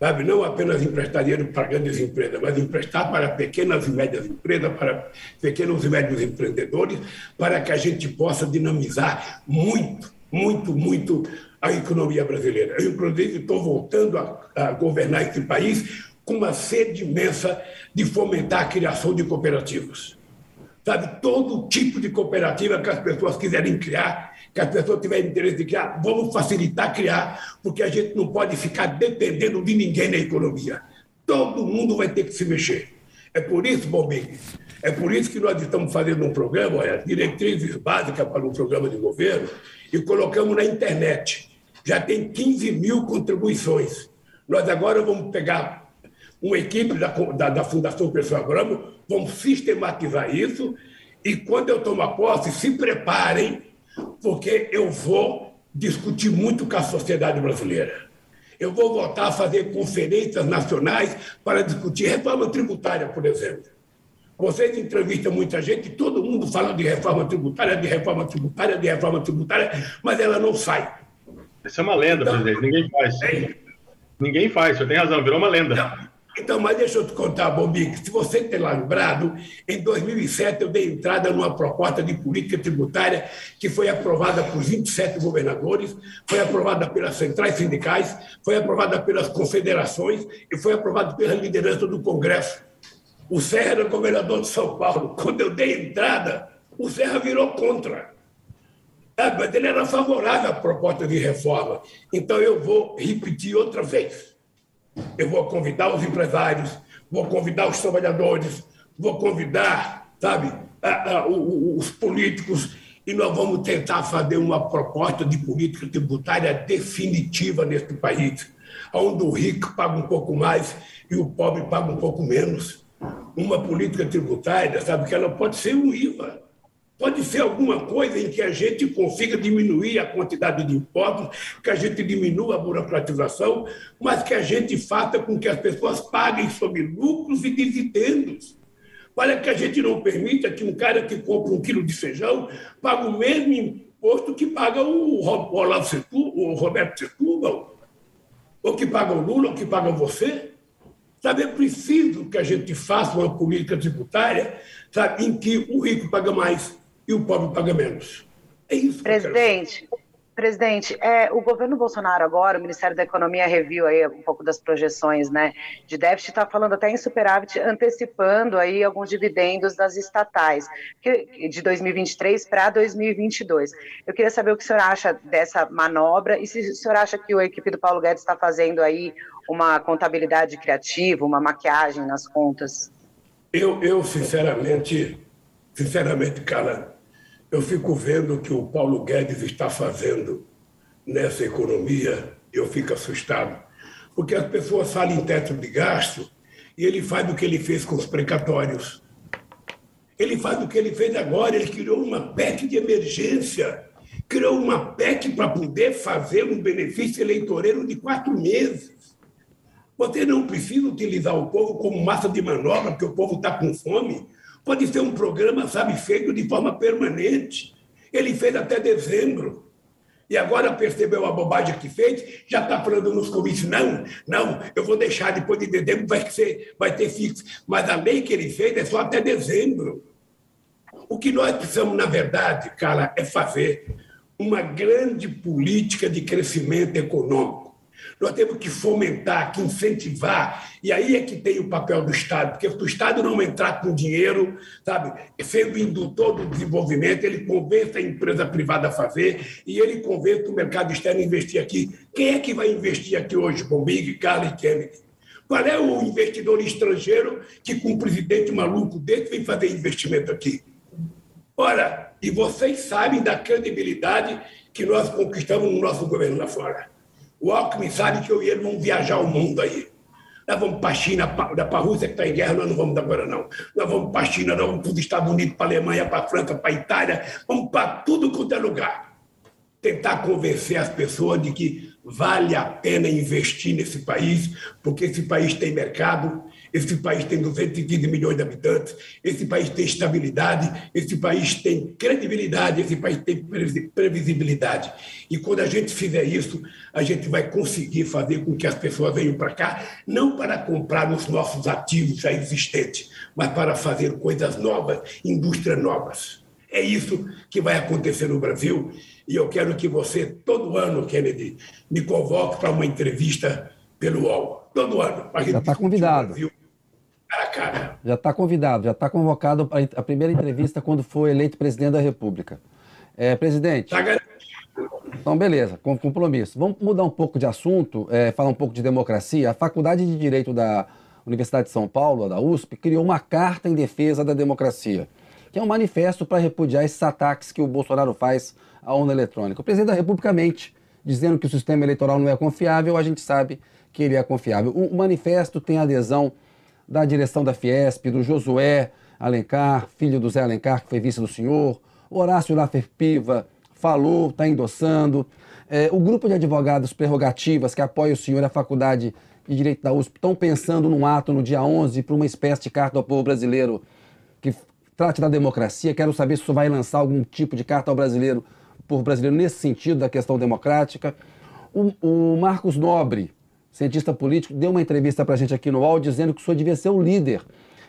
sabe? Não apenas emprestar dinheiro para grandes empresas, mas emprestar para pequenas e médias empresas, para pequenos e médios empreendedores, para que a gente possa dinamizar muito, muito, muito a economia brasileira. Eu, inclusive, estou voltando a, a governar esse país com uma sede imensa de fomentar a criação de cooperativas. Sabe, todo tipo de cooperativa que as pessoas quiserem criar, que as pessoas tiverem interesse de criar, vamos facilitar criar, porque a gente não pode ficar dependendo de ninguém na economia. Todo mundo vai ter que se mexer. É por isso, Bombig, é por isso que nós estamos fazendo um programa, olha, diretrizes básicas para um programa de governo, e colocamos na internet. Já tem 15 mil contribuições. Nós agora vamos pegar uma equipe da, da, da Fundação Pessoal Abramo, vamos sistematizar isso, e quando eu tomar posse, se preparem porque eu vou discutir muito com a sociedade brasileira. Eu vou voltar a fazer conferências nacionais para discutir reforma tributária, por exemplo. Vocês entrevistam muita gente, todo mundo fala de reforma tributária, de reforma tributária, de reforma tributária, mas ela não sai. Essa é uma lenda, então, presidente. Ninguém faz. É... Ninguém faz, você tem razão, virou uma lenda. Não. Então, mas deixa eu te contar, Bombi, que se você ter lembrado, em 2007 eu dei entrada numa proposta de política tributária que foi aprovada por 27 governadores, foi aprovada pelas centrais sindicais, foi aprovada pelas confederações e foi aprovada pela liderança do Congresso. O Serra era governador de São Paulo. Quando eu dei entrada, o Serra virou contra. Mas ele era favorável à proposta de reforma. Então eu vou repetir outra vez Eu vou convidar os empresários, vou convidar os trabalhadores, vou convidar, sabe, a, a, os políticos e nós vamos tentar fazer uma proposta de política tributária definitiva neste país, onde o rico paga um pouco mais e o pobre paga um pouco menos. Uma política tributária, sabe, que ela pode ser um IVA, pode ser alguma coisa em que a gente consiga diminuir a quantidade de impostos, que a gente diminua a burocratização, mas que a gente faça com que as pessoas paguem sobre lucros e dividendos. Olha que a gente não permita que um cara que compra um quilo de feijão pague o mesmo imposto que paga o, Roberto Setúbal, ou que paga o Lula, ou que paga você. Sabe, é preciso que a gente faça uma política tributária sabe, em que o rico paga mais e o pobre paga menos. É isso. Presidente, Presidente, é, o governo Bolsonaro agora, o Ministério da Economia reviu aí um pouco das projeções, né, de déficit, está falando até em superávit, antecipando aí alguns dividendos das estatais, que, de 2023 para 2022. Eu queria saber o que o senhor acha dessa manobra e se o senhor acha que a equipe do Paulo Guedes está fazendo aí uma contabilidade criativa, uma maquiagem nas contas. Eu, eu sinceramente, sinceramente, cara, eu fico vendo o que o Paulo Guedes está fazendo nessa economia, eu fico assustado. Porque as pessoas falam em teto de gasto e ele faz o que ele fez com os precatórios. Ele faz o que ele fez agora, ele criou uma PEC de emergência, criou uma PEC para poder fazer um benefício eleitoreiro de quatro meses. Você não precisa utilizar o povo como massa de manobra, porque o povo está com fome. Pode ser um programa, sabe, feito de forma permanente. Ele fez até dezembro. E agora percebeu a bobagem que fez, já está falando nos comícios, não, não, eu vou deixar depois de dezembro, vai, ser, vai ter fixo. Mas a lei que ele fez é só até dezembro. O que nós precisamos, na verdade, cara, é fazer uma grande política de crescimento econômico. Nós temos que fomentar, que incentivar, e aí é que tem o papel do Estado, porque se o Estado não entrar com dinheiro, sabe, sendo indutor do desenvolvimento, ele convence a empresa privada a fazer e ele convence o mercado externo a investir aqui. Quem é que vai investir aqui hoje com Big, Carlos e Kennedy? Qual é o investidor estrangeiro que, com um presidente maluco desse, vem fazer investimento aqui? Ora, e vocês sabem da credibilidade que nós conquistamos no nosso governo lá fora. O Alckmin sabe que eu e ele vamos viajar o mundo aí. Nós vamos para a China, para a Rússia que está em guerra, nós não vamos agora não. Nós vamos para a China, nós vamos para os Estados Unidos, para a Alemanha, para a França, para a Itália, vamos para tudo quanto é lugar. Tentar convencer as pessoas de que vale a pena investir nesse país, porque esse país tem mercado, esse país tem 215 milhões de habitantes, esse país tem estabilidade, esse país tem credibilidade, esse país tem previsibilidade. E quando a gente fizer isso, a gente vai conseguir fazer com que as pessoas venham para cá, não para comprar os nossos ativos já existentes, mas para fazer coisas novas, indústrias novas. É isso que vai acontecer no Brasil e eu quero que você, todo ano, Kennedy, me convoque para uma entrevista pelo UOL. Todo ano. Já está convidado cara. Já está convidado, já está convocado para a primeira entrevista quando for eleito presidente da República. É, presidente. Tá então, beleza, com compromisso. Vamos mudar um pouco de assunto, é, falar um pouco de democracia. A Faculdade de Direito da Universidade de São Paulo, da USP, criou uma carta em defesa da democracia, que é um manifesto para repudiar esses ataques que o Bolsonaro faz à urna eletrônica. O presidente da República mente, dizendo que o sistema eleitoral não é confiável, a gente sabe que ele é confiável. O manifesto tem adesão da direção da Fiesp, do Josué Alencar, filho do Zé Alencar, que foi vice do senhor, Horácio Laffer Piva falou, está endossando, é, o grupo de advogados prerrogativas que apoia o senhor e a Faculdade de Direito da USP estão pensando num ato no dia 11 para uma espécie de carta ao povo brasileiro que trate da democracia. Quero saber se o senhor vai lançar algum tipo de carta ao brasileiro, povo brasileiro, nesse sentido da questão democrática. O, o Marcos Nobre, cientista político, deu uma entrevista para a gente aqui no UOL dizendo que o senhor devia ser o líder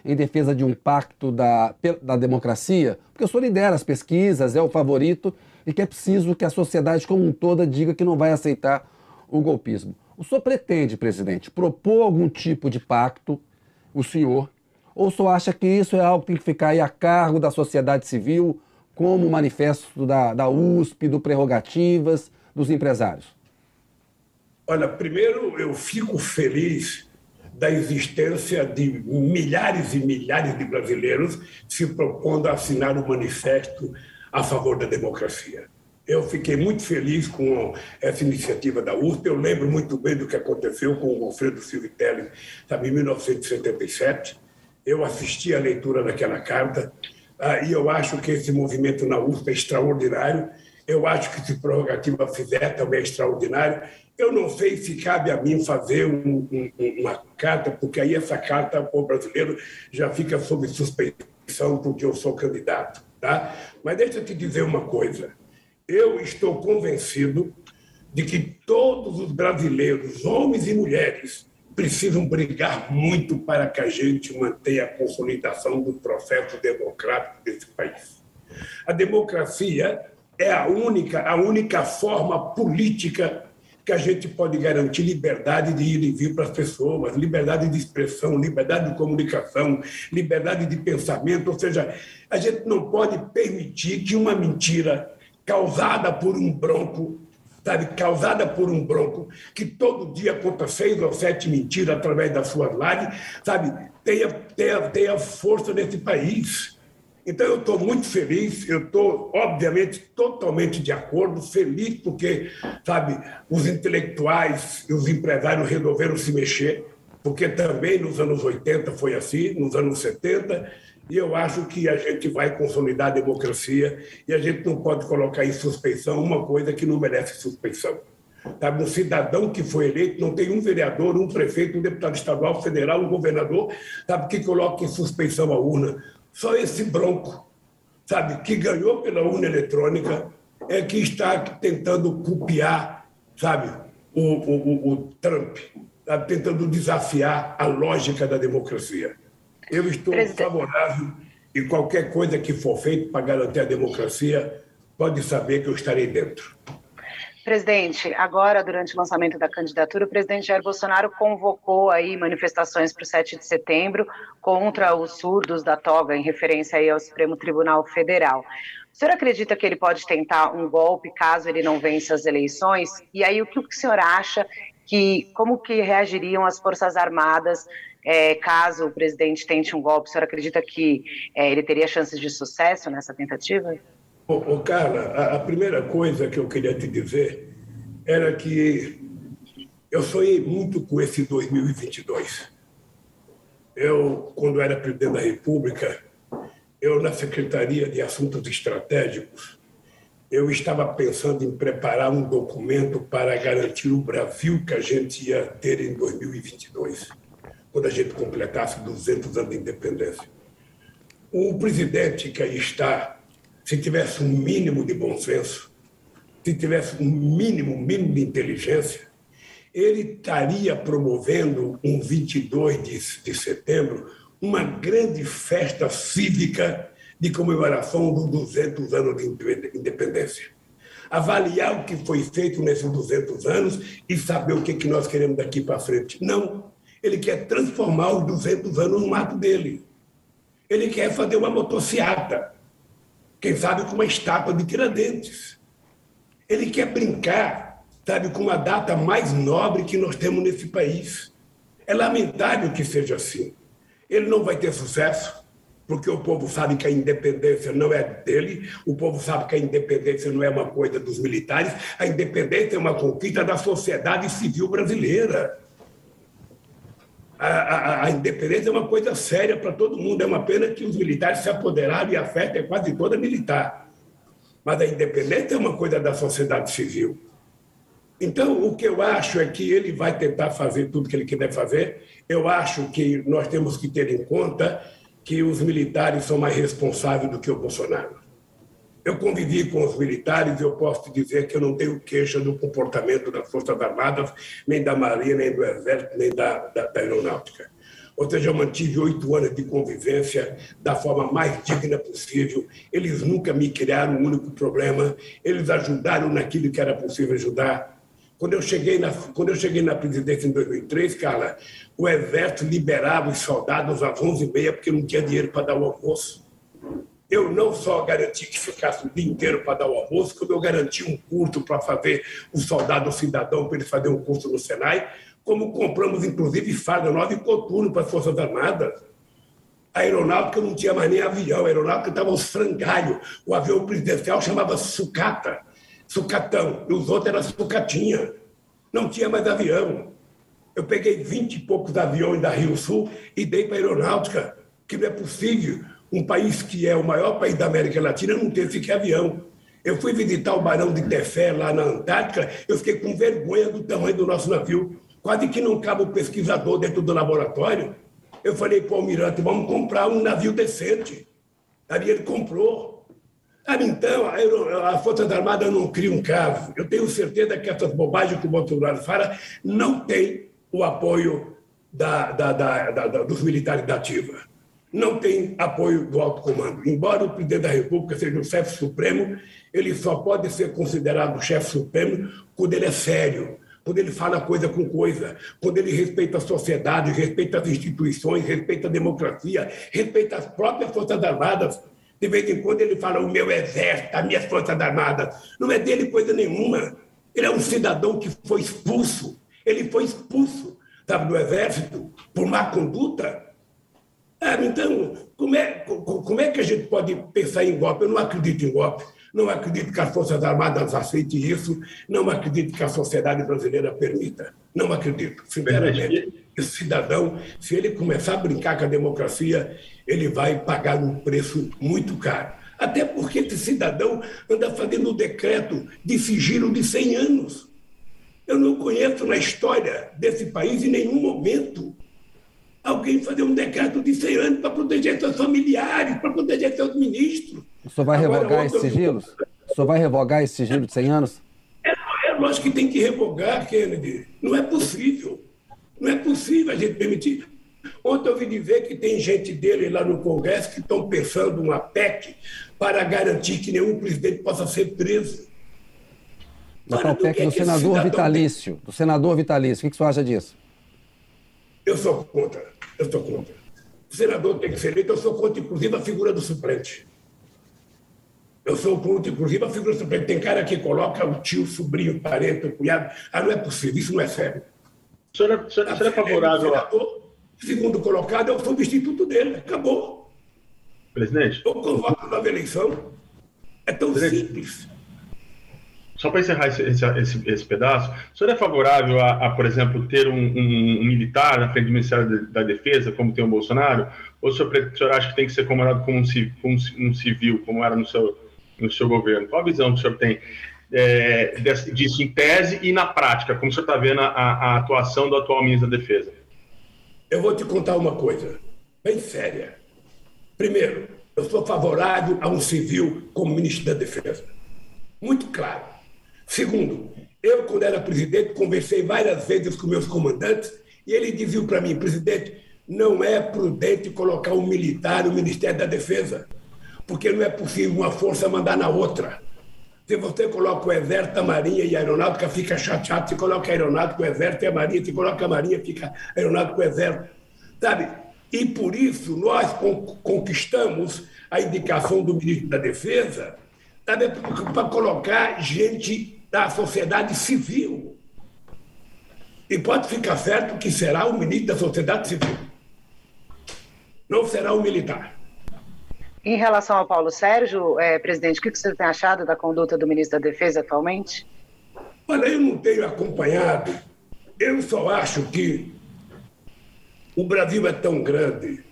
em defesa de um pacto da, da democracia, porque o senhor lidera as pesquisas, é o favorito e que é preciso que a sociedade como um toda diga que não vai aceitar o golpismo. O senhor pretende, presidente, propor algum tipo de pacto, o senhor, ou o senhor acha que isso é algo que tem que ficar aí a cargo da sociedade civil, como o manifesto da, da USP, do Prerrogativas, dos empresários? Olha, primeiro eu fico feliz da existência de milhares e milhares de brasileiros se propondo a assinar o um manifesto a favor da democracia. Eu fiquei muito feliz com essa iniciativa da USP. Eu lembro muito bem do que aconteceu com o Alfredo Silvitelli, sabe, em 1977. Eu assisti à leitura daquela carta e eu acho que esse movimento na USP é extraordinário. Eu acho que se prerrogativa fizer também é extraordinário. Eu não sei se cabe a mim fazer um, um, uma carta, porque aí essa carta, o brasileiro já fica sob suspeição porque eu sou candidato. Tá? Mas deixa eu te dizer uma coisa. Eu estou convencido de que todos os brasileiros, homens e mulheres, precisam brigar muito para que a gente mantenha a consolidação do processo democrático desse país. A democracia é a única, a única forma política que a gente pode garantir liberdade de ir e vir para as pessoas, liberdade de expressão, liberdade de comunicação, liberdade de pensamento. Ou seja, a gente não pode permitir que uma mentira causada por um bronco sabe, causada por um bronco, que todo dia conta seis ou sete mentiras através das suas lives, sabe, tenha, tenha, tenha força nesse país. Então, eu estou muito feliz, eu estou, obviamente, totalmente de acordo, feliz porque, sabe, os intelectuais e os empresários resolveram se mexer, porque também nos anos 80 foi assim, nos anos 70, e eu acho que a gente vai consolidar a democracia e a gente não pode colocar em suspeição uma coisa que não merece suspeição. Sabe, um cidadão que foi eleito não tem um vereador, um prefeito, um deputado estadual, federal, um governador, sabe, que coloca em suspeição a urna. Só esse bronco, sabe, que ganhou pela urna eletrônica, é que está tentando copiar, sabe, o, o, o, o Trump, sabe, tentando desafiar a lógica da democracia. Eu estou Presidente. favorável e qualquer coisa que for feito para garantir a democracia, pode saber que eu estarei dentro. Presidente, agora, durante o lançamento da candidatura, o presidente Jair Bolsonaro convocou aí manifestações para o 7 de setembro contra os surdos da toga, em referência aí ao Supremo Tribunal Federal. O senhor acredita que ele pode tentar um golpe caso ele não vença as eleições? E aí, o que o senhor acha que, como que reagiriam as Forças Armadas é, caso o presidente tente um golpe, o senhor acredita que é, ele teria chances de sucesso nessa tentativa? Ô, ô Carla, a, a, primeira coisa que eu queria te dizer era que eu sonhei muito com esse 2022. Eu, quando era presidente da República, eu na Secretaria de Assuntos Estratégicos, eu estava pensando em preparar um documento para garantir o Brasil que a gente ia ter em 2022 quando a gente completasse 200 anos de independência. O presidente que aí está, se tivesse um mínimo de bom senso, se tivesse um mínimo, mínimo de inteligência, ele estaria promovendo um 22 de, de setembro uma grande festa cívica de comemoração dos 200 anos de independência. Avaliar o que foi feito nesses 200 anos e saber o que, que nós queremos daqui para frente. Não. Ele quer transformar os 200 anos no mato dele. Ele quer fazer uma motociata, quem sabe com uma estátua de Tiradentes. Ele quer brincar, sabe, com uma data mais nobre que nós temos nesse país. É lamentável que seja assim. Ele não vai ter sucesso, porque o povo sabe que a independência não é dele, o povo sabe que a independência não é uma coisa dos militares, a independência é uma conquista da sociedade civil brasileira a, a, independência é uma coisa séria para todo mundo. É uma pena que os militares se apoderaram e a festa é quase toda militar. Mas a independência é uma coisa da sociedade civil. Então, o que eu acho é que ele vai tentar fazer tudo que ele quiser fazer. Eu acho que nós temos que ter em conta que os militares são mais responsáveis do que o Bolsonaro. Eu convivi com os militares e eu posso te dizer que eu não tenho queixa do comportamento das Forças Armadas, nem da Marinha, nem do Exército, nem da, da, da Aeronáutica. Ou seja, eu mantive oito anos de convivência da forma mais digna possível. Eles nunca me criaram um único problema. Eles ajudaram naquilo que era possível ajudar. Quando eu cheguei na, quando eu cheguei na presidência em 2003, cara, o Exército liberava os soldados às 11h30 porque não tinha dinheiro para dar o almoço. Eu não só garanti que ficasse o dia inteiro para dar o almoço, como eu garanti um curso para fazer o soldado cidadão, para ele fazer um curso no Senai, como compramos, inclusive, farda nova e coturno para as Forças Armadas. A aeronáutica não tinha mais nem avião, a aeronáutica estava aos frangalhos. O avião presidencial chamava sucata, sucatão, e os outros eram sucatinha. Não tinha mais avião. Eu peguei vinte e poucos aviões da Rio Sul e dei para a aeronáutica, que não é possível um país que é o maior país da América Latina não ter sequer avião. Eu fui visitar o Barão de Tefé, lá na Antártica, eu fiquei com vergonha do tamanho do nosso navio. Quase que não cabe o pesquisador dentro do laboratório. Eu falei para o almirante, vamos comprar um navio decente. Aí ele comprou. Ah, então, a, a Força Armada não cria um caso. Eu tenho certeza que essas bobagens que o Bolsonaro fala não tem o apoio da, da, da, dos militares da ativa. Não tem apoio do alto comando. Embora o presidente da República seja o chefe supremo, ele só pode ser considerado chefe supremo quando ele é sério, quando ele fala coisa com coisa, quando ele respeita a sociedade, respeita as instituições, respeita a democracia, respeita as próprias Forças Armadas. De vez em quando ele fala o meu exército, as minhas Forças Armadas. Não é dele coisa nenhuma. Ele é um cidadão que foi expulso. Ele foi expulso, sabe, do exército por má conduta. Ah, então, como é, como é que a gente pode pensar em golpe? Eu não acredito em golpe. Não acredito que as Forças Armadas aceitem isso, não acredito que a sociedade brasileira permita. Não acredito, sinceramente. Esse cidadão, se ele começar a brincar com a democracia, ele vai pagar um preço muito caro. Até porque esse cidadão anda fazendo um decreto de sigilo de 100 anos. Eu não conheço na história desse país, em nenhum momento, alguém fazer um decreto de 100 anos para proteger seus familiares, para proteger seus ministros. O senhor vai Agora, revogar esses sigilos? O senhor vai revogar esse sigilo de 100 anos? É, é lógico que tem que revogar, Kennedy. Não é possível. Não é possível a gente permitir. Ontem eu ouvi dizer que tem gente dele lá no Congresso que estão pensando uma PEC para garantir que nenhum presidente possa ser preso. Mas o PEC do senador vitalício. Do senador vitalício. O que, que o senhor acha disso? Eu sou contra. Eu sou contra. O senador tem que ser eleito. Eu sou contra, inclusive, a figura do suplente. Eu sou contra, inclusive, a figura do suplente. Tem cara que coloca o tio, o sobrinho, o parente, o cunhado. Ah, não é possível. Isso não é sério. O senhor é, o senhor, o senhor é favorável senador, segundo colocado, é o substituto dele. Acabou. Presidente? Eu convoco nova eleição. É tão Presidente. simples. Só para encerrar esse, esse, esse, pedaço, o senhor é favorável a, a por exemplo, ter um, um, um, militar na frente do Ministério da Defesa, como tem o Bolsonaro? Ou o senhor, o senhor acha que tem que ser comandado como um, como um civil, como era no seu, no seu governo? Qual a visão que o senhor tem é, disso em tese e na prática? Como o senhor está vendo a, a atuação do atual ministro da Defesa? Eu vou te contar uma coisa bem séria. Primeiro, eu sou favorável a um civil como ministro da Defesa. Muito claro. Segundo, eu, quando era presidente, conversei várias vezes com meus comandantes e ele dizia para mim, presidente, não é prudente colocar um militar no Ministério da Defesa, porque não é possível uma força mandar na outra. Se você coloca o Exército, a Marinha e a Aeronáutica, fica chateado. Se coloca a Aeronáutica, o Exército e a Marinha. Se coloca a Marinha, fica a Aeronáutica o Exército. Sabe? E por isso nós conquistamos a indicação do ministro da Defesa para colocar gente da sociedade civil. E pode ficar certo que será o ministro da sociedade civil. Não será o militar. Em relação ao Paulo Sérgio, é, presidente, o que você tem achado da conduta do ministro da Defesa atualmente? Olha, eu não tenho acompanhado. Eu só acho que o Brasil é tão grande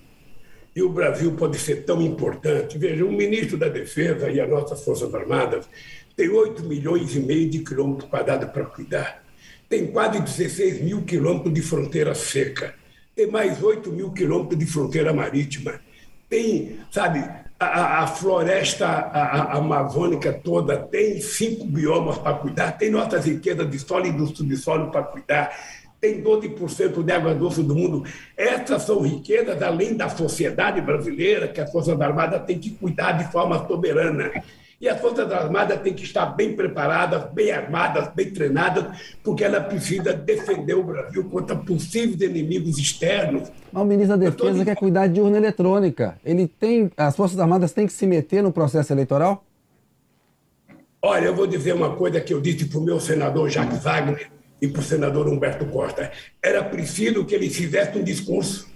e o Brasil pode ser tão importante. Veja, o ministro da Defesa e as nossas Forças Armadas tem 8 milhões e meio de quilômetros quadrados para cuidar. Tem quase 16 mil quilômetros de fronteira seca. Tem mais 8 mil quilômetros de fronteira marítima. Tem, sabe, a, a floresta a, a amazônica toda, tem cinco biomas para cuidar, tem nossas riquezas de solo e do subsolo para cuidar, tem 12% de água doce do mundo. Essas são riquezas além da sociedade brasileira, que a Força Armada tem que cuidar de forma soberana. E as Forças Armadas têm que estar bem preparadas, bem armadas, bem treinadas, porque ela precisa defender o Brasil contra possíveis inimigos externos. Mas o ministro da Defesa quer cuidar de urna eletrônica. Ele tem, as Forças Armadas têm que se meter no processo eleitoral? Olha, eu vou dizer uma coisa que eu disse para o meu senador Jacques Wagner e para o senador Humberto Costa. Era preciso que eles fizessem um discurso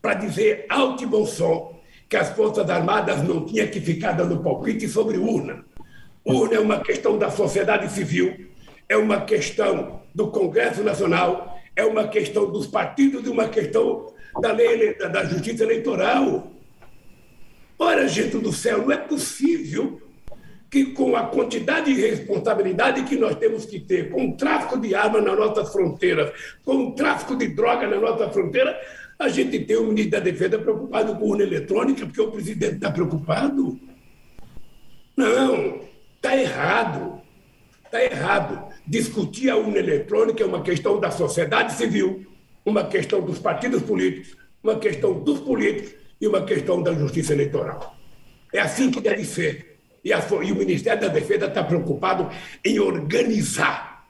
para dizer alto e bom som que as Forças Armadas não tinham que ficar dando palpite sobre urna. Urna é uma questão da sociedade civil, é uma questão do Congresso Nacional, é uma questão dos partidos e uma questão da lei da justiça eleitoral. Ora, gente do céu, não é possível que com a quantidade de responsabilidade que nós temos que ter com o tráfico de armas nas nossas fronteiras, com o tráfico de droga na nossa fronteira, a gente tem o ministro da Defesa preocupado com urna eletrônica, porque o presidente está preocupado. Não, está errado. Está errado. Discutir a urna eletrônica é uma questão da sociedade civil, uma questão dos partidos políticos, uma questão dos políticos e uma questão da justiça eleitoral. É assim que deve ser. E, a, e o Ministério da Defesa está preocupado em organizar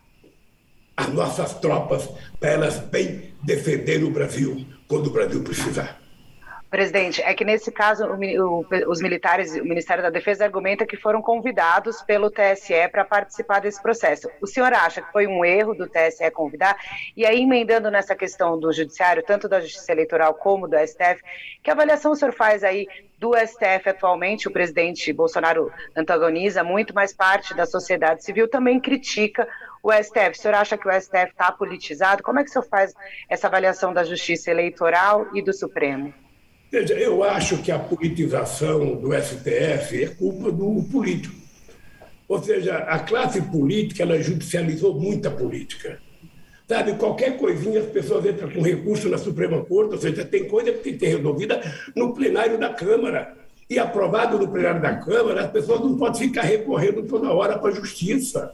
as nossas tropas para elas bem defender o Brasil quando o Brasil precisar. Presidente, é que nesse caso o, os militares, o Ministério da Defesa argumenta que foram convidados pelo TSE para participar desse processo. O senhor acha que foi um erro do TSE convidar? E aí, emendando nessa questão do Judiciário, tanto da Justiça Eleitoral como do STF, que avaliação o senhor faz aí do STF atualmente? O presidente Bolsonaro antagoniza muito, mas parte da sociedade civil também critica o STF. O senhor acha que o STF está politizado? Como é que o senhor faz essa avaliação da Justiça Eleitoral e do Supremo? Veja, eu acho que a politização do STF é culpa do político. Ou seja, a classe política ela judicializou muita política. Sabe, qualquer coisinha as pessoas entram com recurso na Suprema Corte, ou seja, tem coisa que tem que ser resolvida no plenário da Câmara. E aprovado no plenário da Câmara, as pessoas não podem ficar recorrendo toda hora para a Justiça.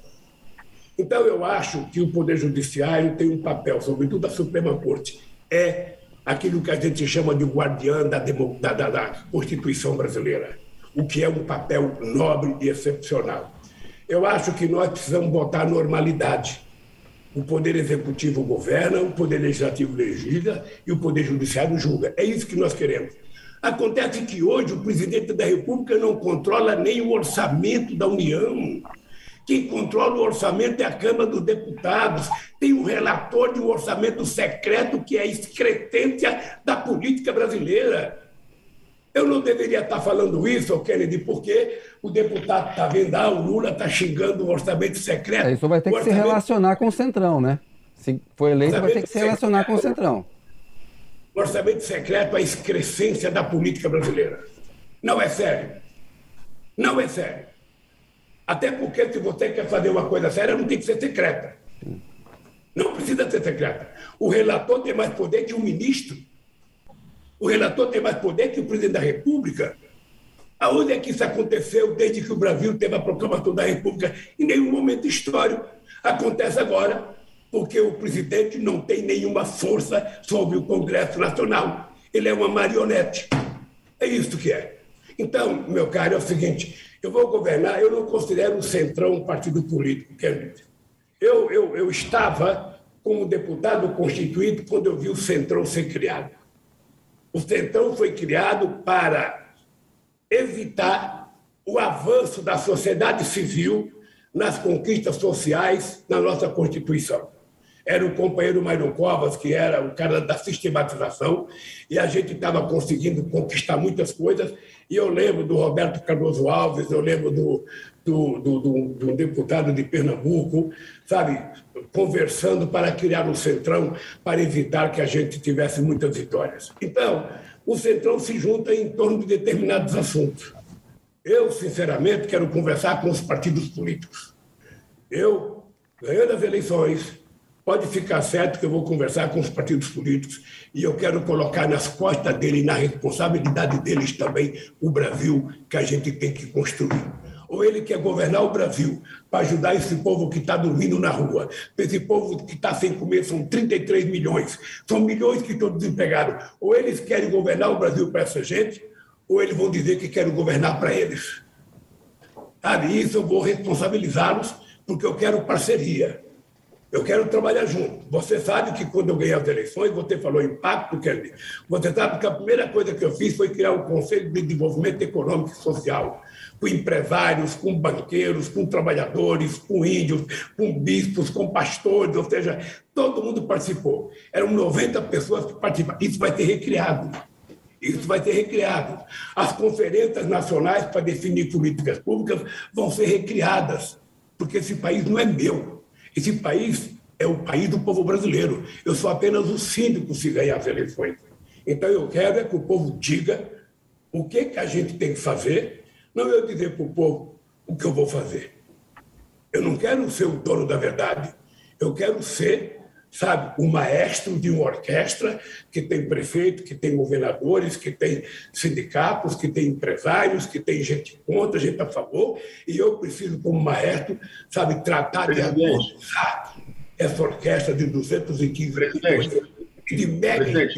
Então, eu acho que o Poder Judiciário tem um papel, sobretudo a Suprema Corte, é aquilo que a gente chama de guardiã da, da, da, da Constituição brasileira, o que é um papel nobre e excepcional. Eu acho que nós precisamos botar normalidade. O Poder Executivo governa, o Poder Legislativo legisla e o Poder Judiciário julga. É isso que nós queremos. Acontece que hoje o presidente da República não controla nem o orçamento da União. Quem controla o orçamento é a Câmara dos Deputados. Tem um relator de um orçamento secreto que é a excretência da política brasileira. Eu não deveria estar falando isso, Kennedy, porque o deputado está vendo, ah, o Lula está xingando o orçamento secreto. É, isso vai ter que orçamento... se relacionar com o Centrão, né? Se for eleito, vai ter que se relacionar secreto, com o Centrão. O orçamento secreto é a excrescência da política brasileira. Não é sério. Não é sério. Até porque, se você quer fazer uma coisa séria, não tem que ser secreta. Não precisa ser secreta. O relator tem mais poder que o ministro. O relator tem mais poder que o presidente da República. Aonde é que isso aconteceu desde que o Brasil teve a proclamação da República? Em nenhum momento histórico. Acontece agora, porque o presidente não tem nenhuma força sobre o Congresso Nacional. Ele é uma marionete. É isso que é. Então, meu caro, é o seguinte: eu vou governar, eu não considero o Centrão um partido político. Eu, eu, eu estava como deputado constituído quando eu vi o Centrão ser criado. O Centrão foi criado para evitar o avanço da sociedade civil nas conquistas sociais na nossa Constituição era o companheiro Mário Covas, que era o cara da sistematização, e a gente estava conseguindo conquistar muitas coisas. E eu lembro do Roberto Cardoso Alves, eu lembro do, do, do, do, do deputado de Pernambuco, sabe, conversando para criar um centrão para evitar que a gente tivesse muitas vitórias. Então, o centrão se junta em torno de determinados assuntos. Eu, sinceramente, quero conversar com os partidos políticos. Eu, ganhando as eleições, pode ficar certo que eu vou conversar com os partidos políticos e eu quero colocar nas costas dele, na responsabilidade deles também, o Brasil que a gente tem que construir. Ou ele quer governar o Brasil para ajudar esse povo que está dormindo na rua, esse povo que está sem comer, são 33 milhões, são milhões que estão desempregados. Ou eles querem governar o Brasil para essa gente, ou eles vão dizer que querem governar para eles. Sabe, isso eu vou responsabilizá-los, porque eu quero parceria. Eu quero trabalhar junto. Você sabe que quando eu ganhei as eleições, você falou impacto, Kelly. Você sabe que a primeira coisa que eu fiz foi criar o um Conselho de Desenvolvimento Econômico e Social, com empresários, com banqueiros, com trabalhadores, com índios, com bispos, com pastores, ou seja, todo mundo participou. Eram 90 pessoas que participaram. Isso vai ser recriado. Isso vai ser recriado. As conferências nacionais para definir políticas públicas vão ser recriadas, porque esse país não é meu esse país é o país do povo brasileiro. Eu sou apenas o síndico se ganhar as eleições. Então eu quero é que o povo diga o que, que a gente tem que fazer, não eu dizer para o povo o que eu vou fazer. Eu não quero ser o dono da verdade. Eu quero ser, sabe, o maestro de uma orquestra que tem prefeito, que tem governadores, que tem sindicatos, que tem empresários, que tem gente contra, gente a favor. E eu preciso, como maestro, sabe, tratar de harmonizar essa orquestra de 215 milhões de mega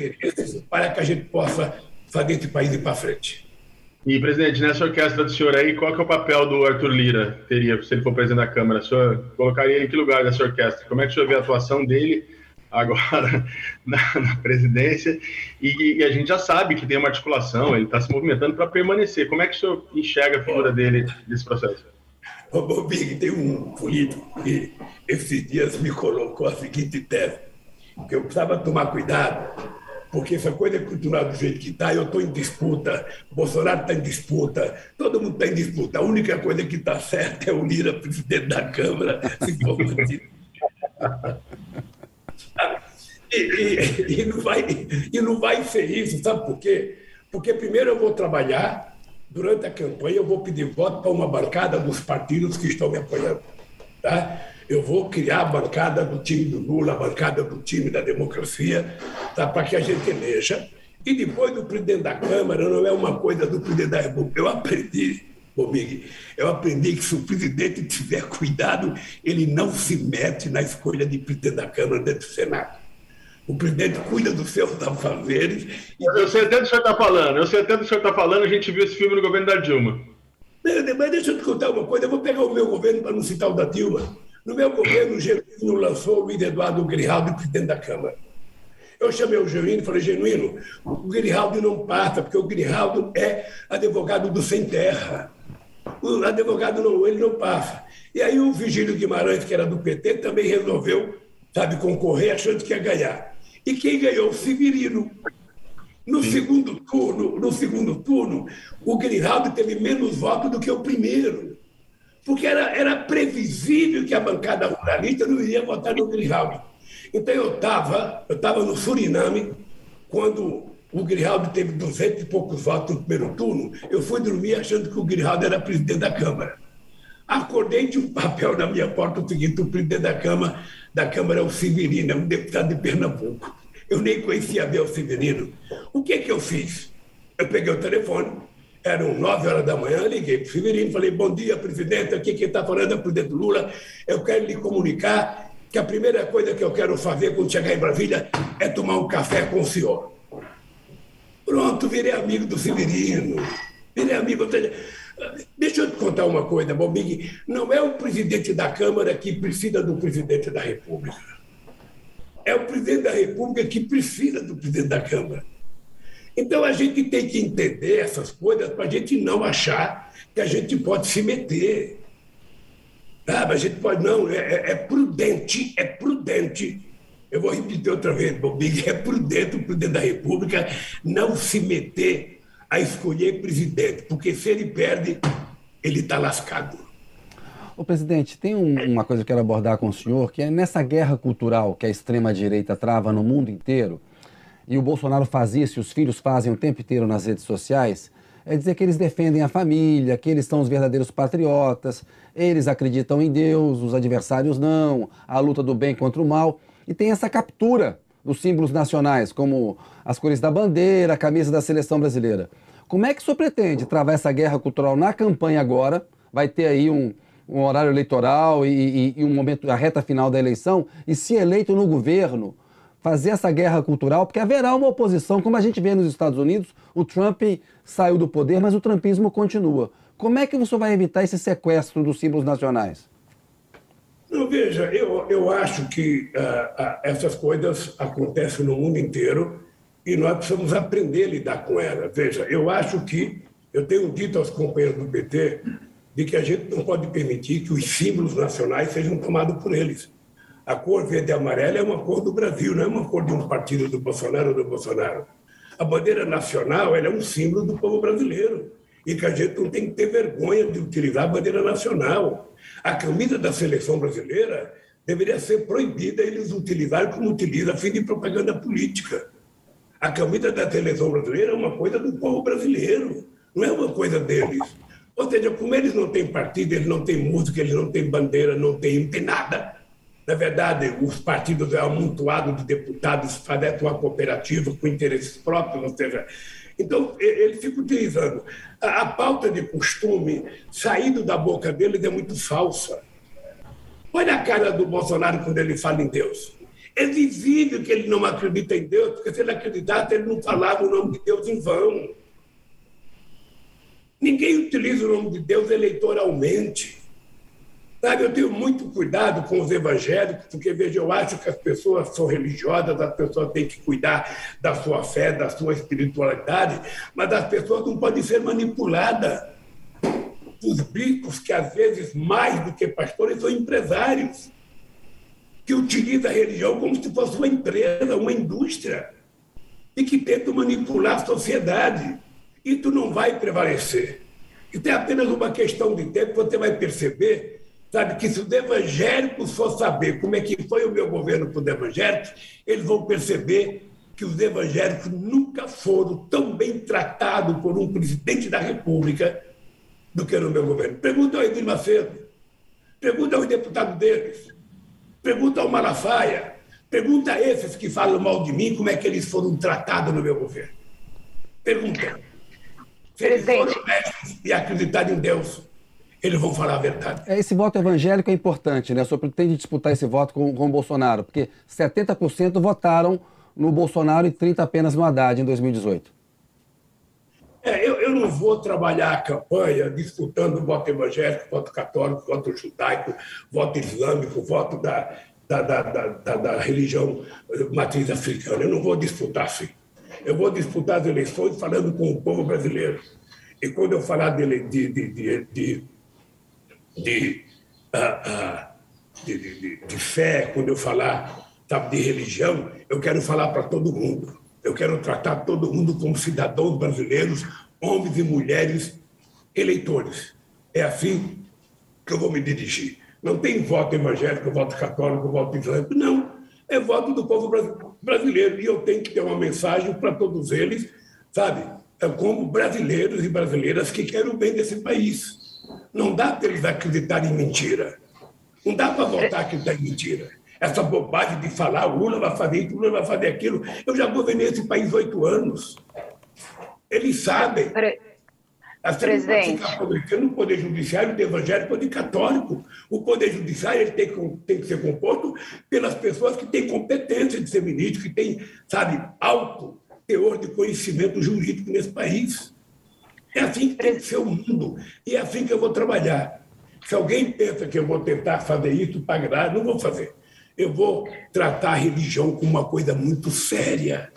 para que a gente possa fazer esse país ir para frente. E, presidente, nessa orquestra do senhor aí, qual que é o papel do Arthur Lira, teria, se ele for presidente da Câmara? O senhor colocaria ele em que lugar dessa orquestra? Como é que o senhor vê a atuação dele agora na, na presidência? E, e, a gente já sabe que tem uma articulação, ele está se movimentando para permanecer. Como é que o senhor enxerga a figura dele nesse processo? Ô, Bobig, tem um político que esses dias me colocou a seguinte tese, que eu precisava tomar cuidado porque essa coisa continuar do jeito que está, eu estou em disputa, Bolsonaro está em disputa, todo mundo está em disputa. A única coisa que está certa é o Lira, presidente da Câmara, se for e, e, e, não vai, e não vai ser isso, sabe por quê? Porque primeiro eu vou trabalhar, durante a campanha eu vou pedir voto para uma bancada dos partidos que estão me apoiando. Tá? Eu vou criar a bancada do time do Lula, a bancada do time da democracia, tá? para que a gente eleja. E depois do presidente da Câmara, não é uma coisa do presidente da República. Eu aprendi, Bobig, eu aprendi que se o presidente tiver cuidado, ele não se mete na escolha de presidente da Câmara dentro do Senado. O presidente cuida dos seus afazeres. E... Eu sei até do que o senhor está falando, eu sei até do que o senhor está falando, a gente viu esse filme no governo da Dilma. Mas deixa eu te contar uma coisa, eu vou pegar o meu governo para não citar o da Dilma. No meu governo, o Genuíno lançou o Luiz Eduardo Grijaldo presidente da Câmara. Eu chamei o Genuíno e falei, Genuíno, o Grijaldo não passa, porque o Grijaldo é advogado do sem terra. O advogado não, ele não passa. E aí o Vigílio Guimarães, que era do PT, também resolveu, sabe, concorrer achando que ia ganhar. E quem ganhou? O Severino. No segundo turno, no segundo turno, o Grijaldo teve menos votos do que o primeiro porque era, era previsível que a bancada ruralista não iria votar no Grijaldi. Então eu estava eu tava no Suriname, quando o Grijaldi teve 200 e poucos votos no primeiro turno, eu fui dormir achando que o Grijaldi era presidente da Câmara. Acordei de um papel na minha porta o seguinte: o presidente da Câmara, da Câmara é o Severino, é um deputado de Pernambuco. Eu nem conhecia bem o Severino. O que, que eu fiz? Eu peguei o telefone, eram nove horas da manhã, liguei para o Severino, falei, bom dia, presidente, aqui quem está falando é o presidente Lula, eu quero lhe comunicar que a primeira coisa que eu quero fazer quando chegar em Brasília é tomar um café com o senhor. Pronto, virei amigo do Severino, virei amigo... Deixa eu te contar uma coisa, Bobig, não é o presidente da Câmara que precisa do presidente da República. É o presidente da República que precisa do presidente da Câmara. Então a gente tem que entender essas coisas para a gente não achar que a gente pode se meter. A gente pode, não, é, é, é prudente, é prudente. Eu vou repetir outra vez, Bobig, é prudente o presidente da República não se meter a escolher presidente, porque se ele perde, ele está lascado. O presidente, tem um, uma coisa que eu quero abordar com o senhor, que é nessa guerra cultural que a extrema-direita trava no mundo inteiro, e o Bolsonaro faz isso e os filhos fazem o tempo inteiro nas redes sociais, é dizer que eles defendem a família, que eles são os verdadeiros patriotas, eles acreditam em Deus, os adversários não, a luta do bem contra o mal. E tem essa captura dos símbolos nacionais, como as cores da bandeira, a camisa da seleção brasileira. Como é que o senhor pretende travar essa guerra cultural na campanha agora? Vai ter aí um, um horário eleitoral e, e, e um momento, a reta final da eleição, e se eleito no governo, fazer essa guerra cultural, porque haverá uma oposição, como a gente vê nos Estados Unidos, o Trump saiu do poder, mas o trumpismo continua. Como é que você vai evitar esse sequestro dos símbolos nacionais? Não, veja, eu, eu acho que uh, uh, essas coisas acontecem no mundo inteiro e nós precisamos aprender a lidar com elas. Veja, eu acho que, eu tenho dito aos companheiros do PT, de que a gente não pode permitir que os símbolos nacionais sejam tomados por eles. A cor verde e amarela é uma cor do Brasil, não é uma cor de um partido do Bolsonaro ou do Bolsonaro. A bandeira nacional é um símbolo do povo brasileiro e que a gente não tem que ter vergonha de utilizar a bandeira nacional. A camisa da seleção brasileira deveria ser proibida eles utilizarem como utilizam a fim de propaganda política. A camisa da seleção brasileira é uma coisa do povo brasileiro, não é uma coisa deles. Ou seja, como eles não têm partido, eles não têm música, eles não têm bandeira, não têm, não têm nada. Na verdade, os partidos é amontoado de deputados fazem uma cooperativa com interesses próprios, ou seja, então ele fica utilizando. A, a pauta de costume, saindo da boca deles, é muito falsa. Olha a cara do Bolsonaro quando ele fala em Deus. É visível que ele não acredita em Deus, porque se ele acreditasse, ele não falava o nome de Deus em vão. Ninguém utiliza o nome de Deus eleitoralmente. Sabe, eu tenho muito cuidado com os evangélicos, porque, veja, eu acho que as pessoas são religiosas, as pessoas têm que cuidar da sua fé, da sua espiritualidade, mas as pessoas não podem ser manipuladas. Os bispos, que às vezes, mais do que pastores, são empresários, que utilizam a religião como se fosse uma empresa, uma indústria, e que tentam manipular a sociedade isso não vai prevalecer. Isso é apenas uma questão de tempo, você vai perceber, sabe, que se os evangélicos for saber como é que foi o meu governo com os evangélicos, eles vão perceber que os evangélicos nunca foram tão bem tratados por um presidente da República do que no meu governo. Pergunta ao Edir Macedo, pergunta aos deputados deles, pergunta ao Malafaia, pergunta a esses que falam mal de mim como é que eles foram tratados no meu governo. Pergunta. Presidente. e acreditar em Deus, eles vão falar a verdade. É, esse voto evangélico é importante, né? O senhor pretende disputar esse voto com, com o Bolsonaro, porque 70% votaram no Bolsonaro e 30% apenas no Haddad em 2018. É, eu, eu, não vou trabalhar a campanha disputando voto evangélico, voto católico, voto judaico, voto islâmico, voto da, da, da, da, da religião matriz africana. Eu não vou disputar assim. Eu vou disputar as eleições falando com o povo brasileiro. E quando eu falar de, de, de, de, de, de, uh, uh, de, de, de fé, quando eu falar sabe, de religião, eu quero falar para todo mundo. Eu quero tratar todo mundo como cidadãos brasileiros, homens e mulheres eleitores. É assim que eu vou me dirigir. Não tem voto evangélico, voto católico, voto islâmico. Não. É voto do povo brasileiro. E eu tenho que ter uma mensagem para todos eles, sabe? É como brasileiros e brasileiras que querem o bem desse país. Não dá para eles acreditarem em mentira. Não dá para votar acreditar em mentira. Essa bobagem de falar Lula vai fazer isso, Lula vai fazer aquilo. Eu já governei esse país oito anos. Eles sabem. Assim, Presidente. Ficar o poder judiciário de evangélico ou de católico. O poder judiciário tem, que, tem que ser composto pelas pessoas que têm competência de ser ministro, que têm, sabe, alto teor de conhecimento jurídico nesse país. É assim que tem que ser o mundo. E é assim que eu vou trabalhar. Se alguém pensa que eu vou tentar fazer isso para agradar, não vou fazer. Eu vou tratar a religião como uma coisa muito séria.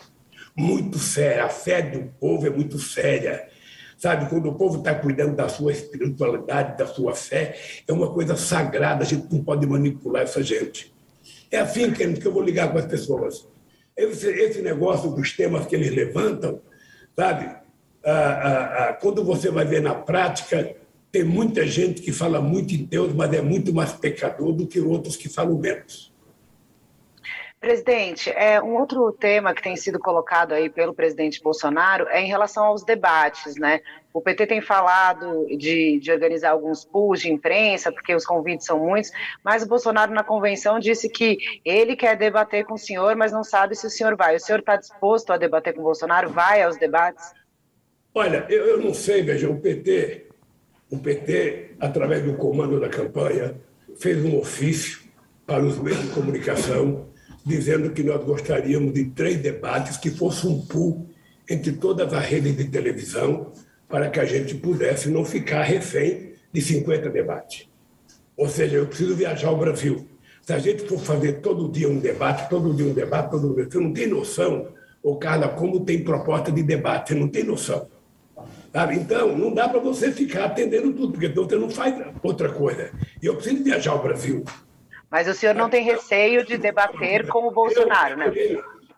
Muito séria. A fé do povo é muito séria Sabe, quando o povo está cuidando da sua espiritualidade, da sua fé, é uma coisa sagrada, a gente não pode manipular essa gente. É assim que eu vou ligar com as pessoas. Esse, esse negócio dos temas que eles levantam, sabe? Ah, ah, quando você vai ver na prática, tem muita gente que fala muito em Deus, mas é muito mais pecador do que outros que falam menos. Presidente, é, um outro tema que tem sido colocado aí pelo presidente Bolsonaro é em relação aos debates, né? O PT tem falado de, de, organizar alguns pools de imprensa, porque os convites são muitos, mas o Bolsonaro na convenção disse que ele quer debater com o senhor, mas não sabe se o senhor vai. O senhor está disposto a debater com o Bolsonaro? Vai aos debates? Olha, eu, eu não sei, veja, o PT, o PT, através do comando da campanha, fez um ofício para os meios de comunicação dizendo que nós gostaríamos de três debates que fosse um pool entre todas as redes de televisão, para que a gente pudesse não ficar refém de 50 debates. Ou seja, eu preciso viajar ao Brasil. Se a gente for fazer todo dia um debate, todo dia um debate, todo dia, você não tem noção, ô Carla, como tem proposta de debate, você não tem noção. Sabe? Então, não dá para você ficar atendendo tudo, porque você não faz outra coisa. E eu preciso viajar ao Brasil. Mas o senhor não tem receio de debater com o Bolsonaro, né?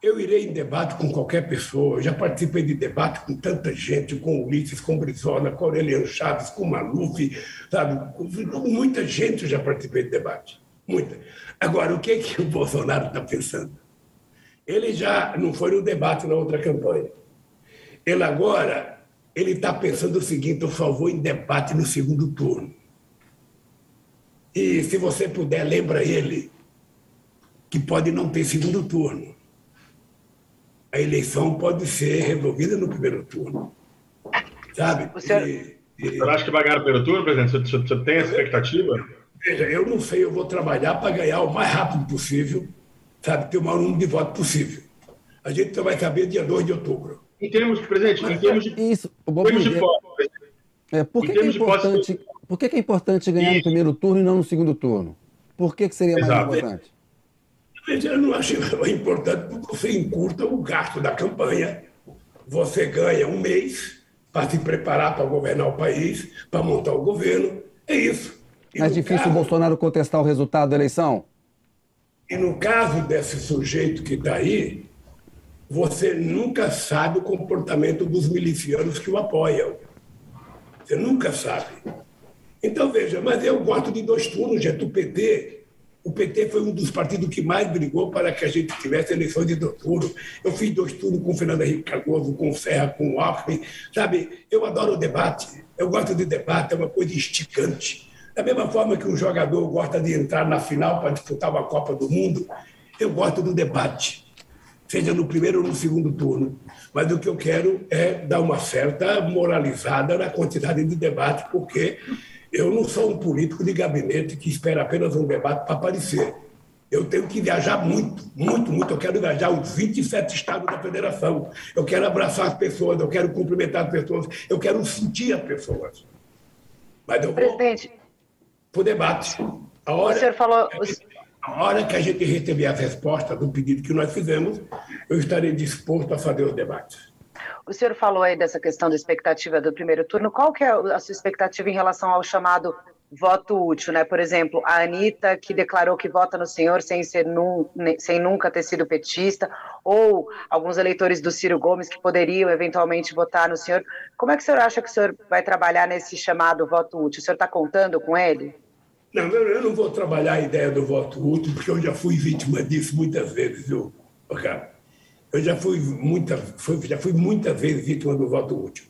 Eu irei em debate com qualquer pessoa. Eu já participei de debate com tanta gente, com Ulisses, com Brizola, com Aureliano Chaves, com Maluf, sabe? Com muita gente eu já participei de debate. Muita. Agora, o que, é que o Bolsonaro está pensando? Ele já não foi no debate na outra campanha. Ele agora ele está pensando o seguinte: eu só vou em debate no segundo turno. E se você puder, lembra ele que pode não ter segundo turno a eleição pode ser resolvida no primeiro turno. Sabe? O senhor... E, e... Você acha que vai ganhar no primeiro turno, presidente? Você, você tem essa expectativa? Veja, eu não sei, eu vou trabalhar para ganhar o mais rápido possível, sabe, ter o maior número de votos possível. A gente só vai saber dia 2 de outubro. Em termos, presidente, Mas, em termos de, isso, em termos de é, por que, que é importante, por que, que, é importante ganhar isso. no primeiro turno e não no segundo turno? Por que, que seria mais Exato. importante? Eu não acho importante porque você encurta o gasto da campanha. Você ganha um mês para se preparar para governar o país, para montar o governo. É isso. E Mais difícil caso, o Bolsonaro contestar o resultado da eleição? E no caso desse sujeito que está aí, você nunca sabe o comportamento dos milicianos que o apoiam. Você nunca sabe. Então, veja, mas eu gosto de dois turnos, gente. O PT o PT foi um dos partidos que mais brigou para que a gente tivesse eleições de dois turnos. Eu fiz dois turnos com o Fernando Henrique Cardoso, com o Serra, com o Alckmin. Sabe, eu adoro o debate. Eu gosto de debate, é uma coisa esticante. Da mesma forma que um jogador gosta de entrar na final para disputar uma Copa do Mundo, eu gosto do debate, seja no primeiro ou no segundo turno. Mas o que eu quero é dar uma certa moralizada na quantidade de debate, porque eu não sou um político de gabinete que espera apenas um debate para aparecer. Eu tenho que viajar muito, muito, muito. Eu quero viajar os 27 estados da federação. Eu quero abraçar as pessoas, eu quero cumprimentar as pessoas, eu quero sentir as pessoas. Mas eu vou Presidente, para o debate. A hora, o senhor falou... A hora que a gente receber as respostas do pedido que nós fizemos, eu estarei disposto a fazer os debates. O senhor falou aí dessa questão da expectativa do primeiro turno. Qual que é a sua expectativa em relação ao chamado voto útil, né? Por exemplo, a Anitta, que declarou que vota no senhor sem, ser num, sem nunca ter sido petista, ou alguns eleitores do Ciro Gomes que poderiam eventualmente votar no senhor. Como é que o senhor acha que o senhor vai trabalhar nesse chamado voto útil? O senhor está contando com ele? Não, eu não vou trabalhar a ideia do voto útil, porque eu já fui vítima disso muitas vezes, viu, cara? Eu já fui, muita, já fui muitas vezes vítima do voto útil.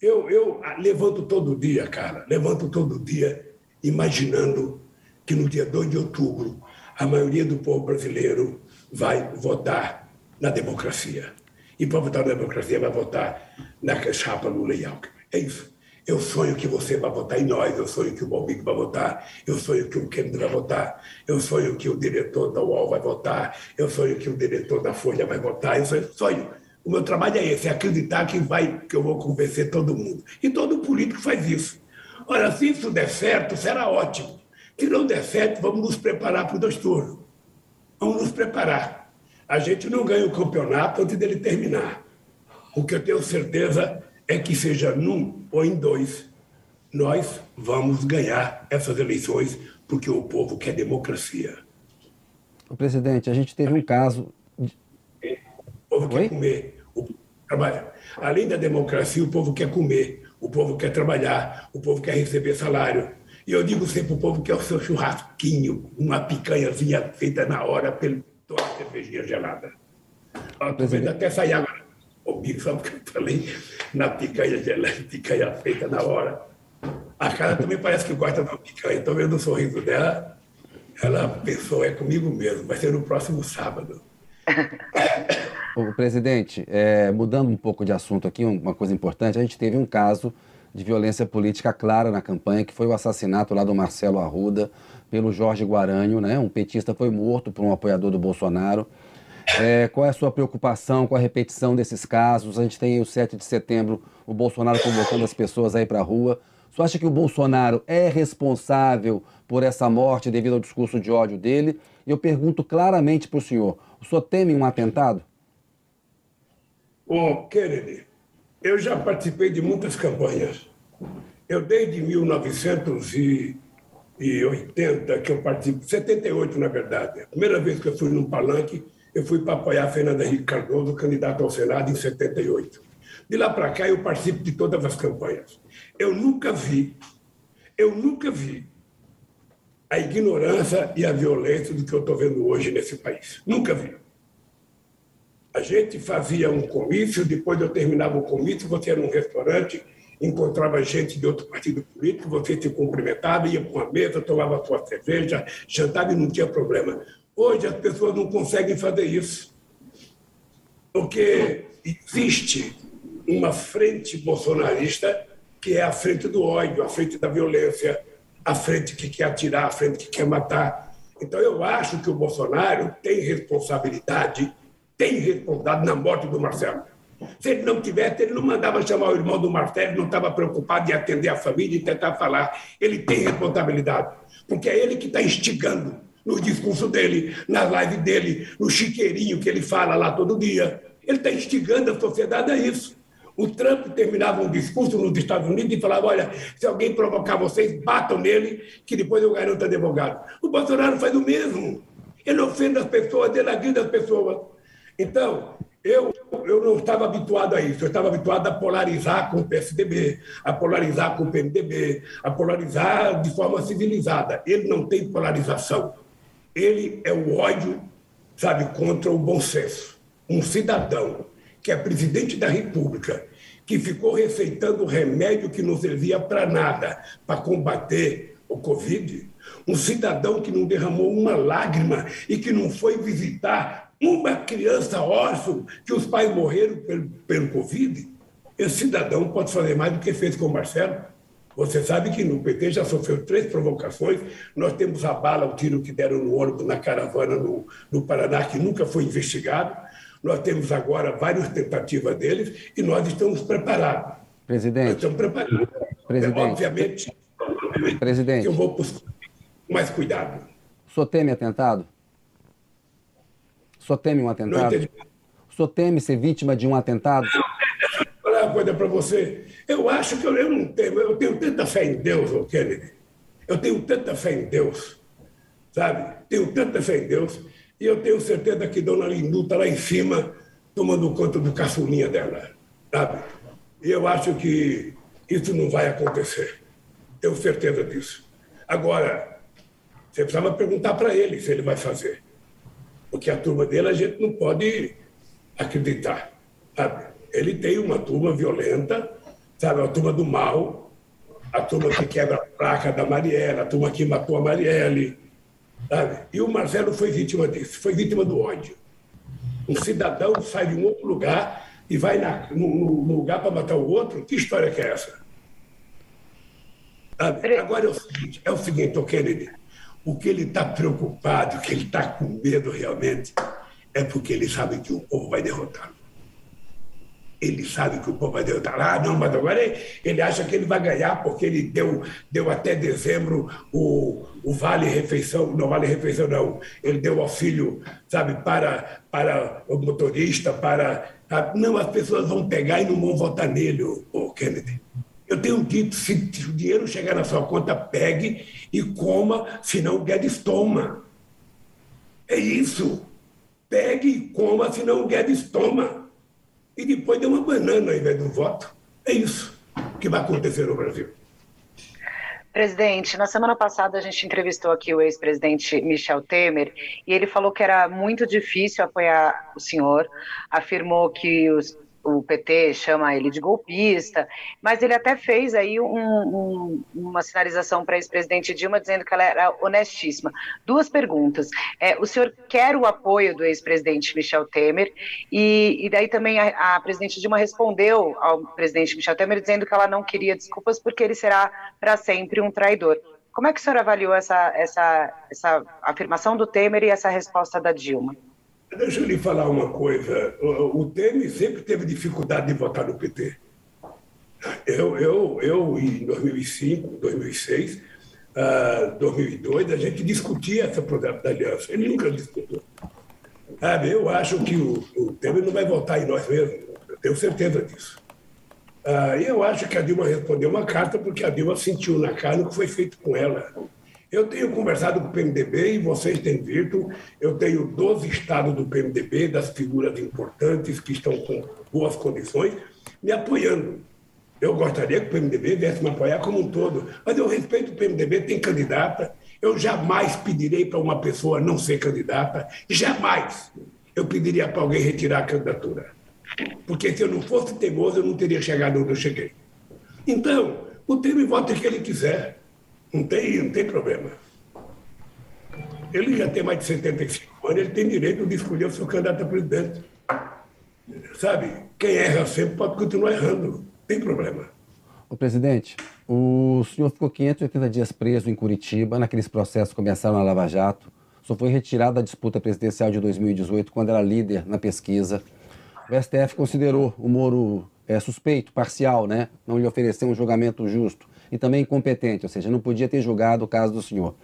Eu, eu levanto todo dia, cara, levanto todo dia imaginando que no dia 2 de outubro a maioria do povo brasileiro vai votar na democracia. E para votar na democracia vai votar na chapa Lula e Alckmin. É isso. Eu sonho que você vai votar em nós, eu sonho que o Balbico vai votar, eu sonho que o Kennedy vai votar, eu sonho que o diretor da UOL vai votar, eu sonho que o diretor da Folha vai votar, eu sonho. sonho. O meu trabalho é esse, é acreditar que, vai, que eu vou convencer todo mundo. E todo político faz isso. Ora, se isso der certo, será ótimo. Se não der certo, vamos nos preparar para o dois turnos. Vamos nos preparar. A gente não ganha o campeonato antes dele terminar. O que eu tenho certeza é que seja num ou em dois, nós vamos ganhar essas eleições porque o povo quer democracia. O presidente, a gente teve um caso. De... O povo Oi? quer comer, o povo trabalha. Além da democracia, o povo quer comer, o povo quer trabalhar, o povo quer receber salário. E eu digo sempre o povo quer o seu churrasquinho, uma picanhazinha feita na hora pelo toda a cervejinha gelada. Estou vendo até sair agora o bico, sabe que eu falei? Na picanha gelada, picanha feita na hora. A cara também parece que gosta da picanha. Estou vendo o sorriso dela. Ela pensou, é comigo mesmo, vai ser no próximo sábado. O presidente, é, mudando um pouco de assunto aqui, uma coisa importante, a gente teve um caso de violência política clara na campanha, que foi o assassinato lá do Marcelo Arruda pelo Jorge Guaranho, né? Um petista foi morto por um apoiador do Bolsonaro. É, qual é a sua preocupação com a repetição desses casos? A gente tem o 7 de setembro, o Bolsonaro convocando as pessoas aí para a rua. Você acha que o Bolsonaro é responsável por essa morte devido ao discurso de ódio dele? E eu pergunto claramente para o senhor: o senhor teme um atentado? Bom, Kennedy, eu já participei de muitas campanhas. Eu, desde 1980, que eu participo, 78, na verdade, a primeira vez que eu fui num palanque, eu fui para apoiar Fernando Henrique Cardoso, candidato ao Senado, em 78. De lá para cá, eu participo de todas as campanhas. Eu nunca vi, eu nunca vi a ignorância e a violência do que eu estou vendo hoje nesse país. Nunca vi. A gente fazia um comício, depois eu terminava o comício, você era num restaurante, encontrava gente de outro partido político, você se cumprimentava, ia para uma mesa, tomava sua cerveja, jantava e não tinha problema. Hoje as pessoas não conseguem fazer isso, porque existe uma frente bolsonarista que é a frente do ódio, a frente da violência, a frente que quer atirar, a frente que quer matar. Então eu acho que o Bolsonaro tem responsabilidade tem responsabilidade na morte do Marcelo. Se ele não tivesse, ele não mandava chamar o irmão do Marcelo, não estava preocupado em atender a família e tentar falar. Ele tem responsabilidade, porque é ele que está instigando no discurso dele, na live dele, no chiqueirinho que ele fala lá todo dia. Ele está instigando a sociedade a isso. O Trump terminava um discurso nos Estados Unidos e falava: olha, se alguém provocar vocês, batam nele, que depois eu garanto advogado. O Bolsonaro faz o mesmo. Ele ofende as pessoas, ele agride as pessoas. Então, eu, eu não estava habituado a isso, eu estava habituado a polarizar com o PSDB, a polarizar com o PMDB, a polarizar de forma civilizada. Ele não tem polarização. Ele é o ódio, sabe, contra o bom senso. Um cidadão que é presidente da República, que ficou receitando remédio que não servia para nada para combater o Covid, um cidadão que não derramou uma lágrima e que não foi visitar uma criança órfã que os pais morreram pelo, pelo Covid, esse cidadão pode fazer mais do que fez com o Marcelo. Você sabe que no PT já sofreu três provocações. Nós temos a bala, o tiro que deram no ônibus na caravana no, no Paraná, que nunca foi investigado. Nós temos agora várias tentativas deles e nós estamos preparados. Presidente. Nós estamos preparados. Presidente. É, obviamente, Presidente. eu vou com mais cuidado. O senhor teme atentado? O senhor teme um atentado? O senhor teme ser vítima de um atentado? Vou falar uma coisa para você. Eu acho que eu, eu não tenho, eu tenho tanta fé em Deus, oh Kennedy. Eu tenho tanta fé em Deus, sabe? Tenho tanta fé em Deus. E eu tenho certeza que Dona Lindu está lá em cima, tomando conta do caçulinha dela, sabe? E eu acho que isso não vai acontecer. Tenho certeza disso. Agora, você precisava perguntar para ele se ele vai fazer. Porque a turma dele a gente não pode acreditar. Sabe? Ele tem uma turma violenta, sabe? A turma do mal, a turma que quebra a placa da Marielle, a turma que matou a Marielle. Sabe? E o Marcelo foi vítima disso, foi vítima do ódio. Um cidadão sai de um outro lugar e vai na, no, no lugar para matar o outro. Que história que é essa? Sabe? Agora é o seguinte, é o seguinte, Kennedy. O que ele está preocupado, o que ele está com medo realmente, é porque ele sabe que o povo vai derrotá-lo. Ele sabe que o vai derrotar. Ah, não, mas agora ele acha que ele vai ganhar porque ele deu, deu até dezembro o, o Vale Refeição, não Vale Refeição não, ele deu auxílio, sabe, para, para o motorista, para... Não, as pessoas vão pegar e não vão votar nele, o Kennedy. Eu tenho dito, se o dinheiro chegar na sua conta, pegue e coma, senão o Guedes toma. É isso. Pegue e coma, senão o Guedes toma. E depois dê uma banana ao invés do voto. É isso que vai acontecer no Brasil. Presidente, na semana passada a gente entrevistou aqui o ex-presidente Michel Temer e ele falou que era muito difícil apoiar o senhor, afirmou que os, o PT chama ele de golpista, mas ele até fez aí um, um, uma sinalização para a ex-presidente Dilma dizendo que ela era honestíssima. Duas perguntas. É, o senhor quer o apoio do ex-presidente Michel Temer? E, e daí também a, a, presidente Dilma respondeu ao presidente Michel Temer dizendo que ela não queria desculpas porque ele será para sempre um traidor. Como é que o senhor avaliou essa, essa, essa afirmação do Temer e essa resposta da Dilma? Deixa eu lhe falar uma coisa. O, Temer sempre teve dificuldade de votar no PT. Eu, eu, eu em 2005, 2006, uh, 2002, a gente discutia esse projeto da aliança. Ele nunca discutiu. Sabe, eu acho que o, o Temer não vai votar em nós mesmos. Eu tenho certeza disso. Uh, eu acho que a Dilma respondeu uma carta porque a Dilma sentiu na carne o que foi feito com ela. Eu tenho conversado com o PMDB e vocês têm visto, eu tenho 12 estados do PMDB, das figuras importantes que estão com boas condições, me apoiando. Eu gostaria que o PMDB viesse me apoiar como um todo, mas eu respeito o PMDB, tem candidata. Eu jamais pedirei para uma pessoa não ser candidata, jamais eu pediria para alguém retirar a candidatura. Porque se eu não fosse teimoso, eu não teria chegado onde eu cheguei. Então, o Temer vota que ele quiser. Não tem, não tem problema. Ele já tem mais de 75 anos, ele tem direito de escolher o seu candidato a presidente. Sabe? Quem erra sempre pode continuar errando. Não tem problema. O presidente, o senhor ficou 580 dias preso em Curitiba, naqueles processos que começaram na Lava Jato. Só foi retirado da disputa presidencial de 2018, quando era líder na pesquisa. O STF considerou o Moro é, suspeito, parcial, né? Não lhe ofereceu um julgamento justo e também incompetente, ou seja, não podia ter julgado o caso do senhor.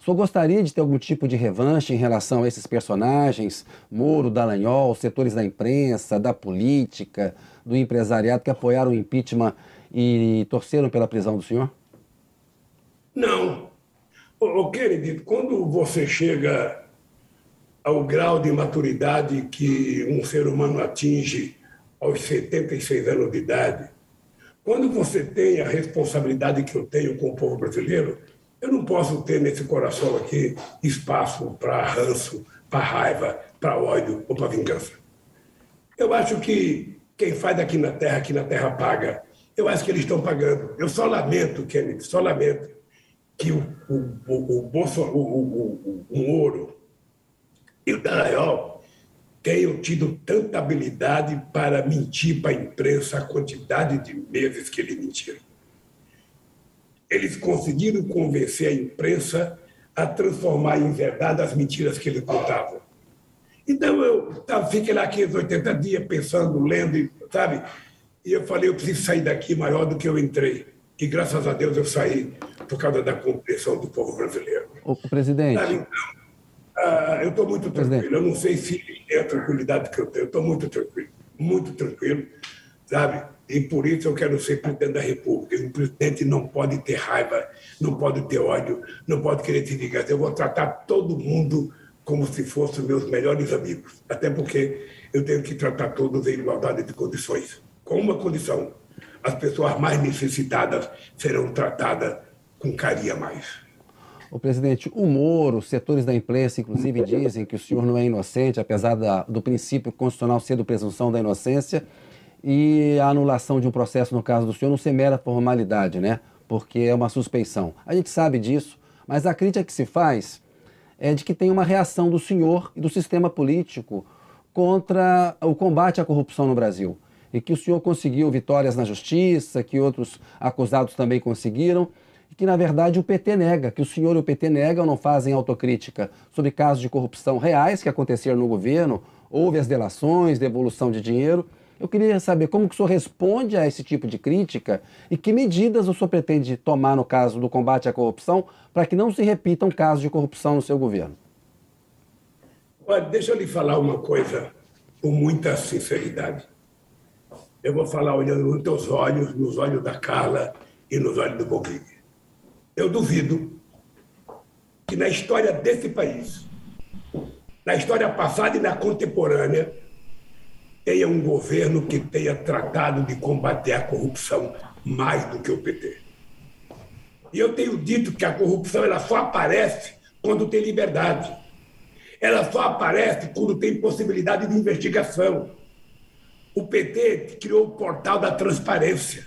O senhor gostaria de ter algum tipo de revanche em relação a esses personagens, Moro, Dallagnol, setores da imprensa, da política, do empresariado que apoiaram o impeachment e torceram pela prisão do senhor? Não. Ô, Kennedy, quando você chega ao grau de maturidade que um ser humano atinge aos 76 anos de idade, quando você tem a responsabilidade que eu tenho com o povo brasileiro, eu não posso ter nesse coração aqui espaço para ranço, para raiva, para ódio ou para vingança. Eu acho que quem faz aqui na terra, aqui na terra paga. Eu acho que eles estão pagando. Eu só lamento, Kennedy, só lamento que o, o, o, o, o, o, o, o Moro e o Dallagnol tenham tido tanta habilidade para mentir para a imprensa a quantidade de meses que eles mentiram. Eles conseguiram convencer a imprensa a transformar em verdade as mentiras que eles contavam. Então eu tava, fiquei lá aqueles 80 dias pensando, lendo, sabe? E eu falei, eu preciso sair daqui maior do que eu entrei. E graças a Deus eu saí por causa da compreensão do povo brasileiro. O presidente. Sabe? Então, ah, eu estou muito tranquilo. Eu não sei se é a tranquilidade que eu tenho. Eu estou muito tranquilo, muito tranquilo, sabe? E por isso eu quero ser presidente da República. Um presidente não pode ter raiva, não pode ter ódio, não pode querer se ligar. Eu vou tratar todo mundo como se fossem meus melhores amigos. Até porque eu tenho que tratar todos em igualdade de condições. Com uma condição: as pessoas mais necessitadas serão tratadas com carinho mais. O presidente, o Moro, setores da imprensa, inclusive, dizem que o senhor não é inocente, apesar da, do princípio constitucional ser do presunção da inocência, e a anulação de um processo, no caso do senhor, não ser mera formalidade, né? Porque é uma suspeição. A gente sabe disso, mas a crítica que se faz é de que tem uma reação do senhor e do sistema político contra o combate à corrupção no Brasil. E que o senhor conseguiu vitórias na justiça, que outros acusados também conseguiram que na verdade o PT nega, que o senhor e o PT negam, não fazem autocrítica sobre casos de corrupção reais que aconteceram no governo, houve as delações, devolução de dinheiro. Eu queria saber como que o senhor responde a esse tipo de crítica e que medidas o senhor pretende tomar no caso do combate à corrupção para que não se repitam casos de corrupção no seu governo. Olha, deixa eu lhe falar uma coisa com muita sinceridade. Eu vou falar olhando nos teus olhos, nos olhos da Carla e nos olhos do Boquinha. Eu duvido que na história desse país, na história passada e na contemporânea, tenha um governo que tenha tratado de combater a corrupção mais do que o PT. E eu tenho dito que a corrupção ela só aparece quando tem liberdade. Ela só aparece quando tem possibilidade de investigação. O PT criou o portal da transparência.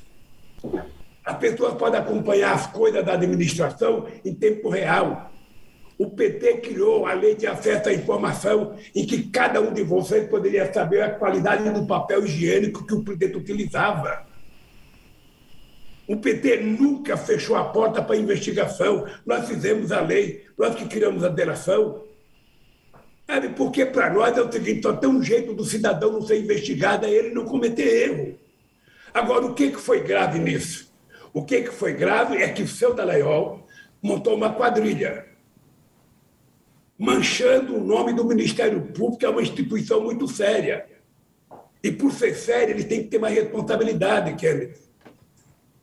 As pessoas podem acompanhar as coisas da administração em tempo real. O PT criou a lei de acesso à informação, em que cada um de vocês poderia saber a qualidade do papel higiênico que o presidente utilizava. O PT nunca fechou a porta para investigação. Nós fizemos a lei, nós que criamos a delação. Sabe, porque para nós é o seguinte, só tem um jeito do cidadão não ser investigado, é ele não cometer erro. Agora, o que, que foi grave nisso? O que, foi grave é que o seu Dallagnol montou uma quadrilha, manchando o nome do Ministério Público, que é uma instituição muito séria. E por ser séria, ele tem que ter uma responsabilidade, Kennedy.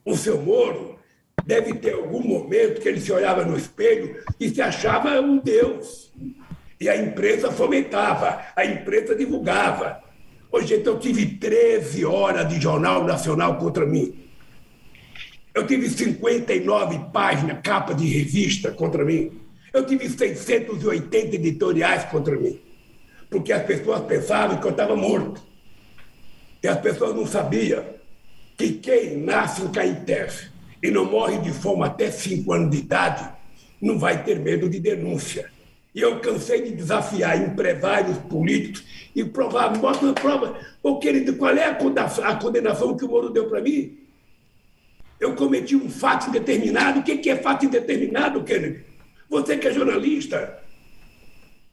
O seu Moro deve ter algum momento que ele se olhava no espelho e se achava um Deus. E a imprensa fomentava, a imprensa divulgava. Hoje, então, eu tive 13 horas de Jornal Nacional contra mim. Eu tive 59 páginas, capa de revista contra mim. Eu tive 680 editoriais contra mim. Porque as pessoas pensavam que eu estava morto. E as pessoas não sabiam que quem nasce em Caetés e não morre de fome até 5 anos de idade não vai ter medo de denúncia. E eu cansei de desafiar empresários políticos e provar, mostra prova. Ô, querido, qual é a condenação que o Moro deu para mim? Eu cometi um fato indeterminado. O que é fato indeterminado, querido? Você que é jornalista,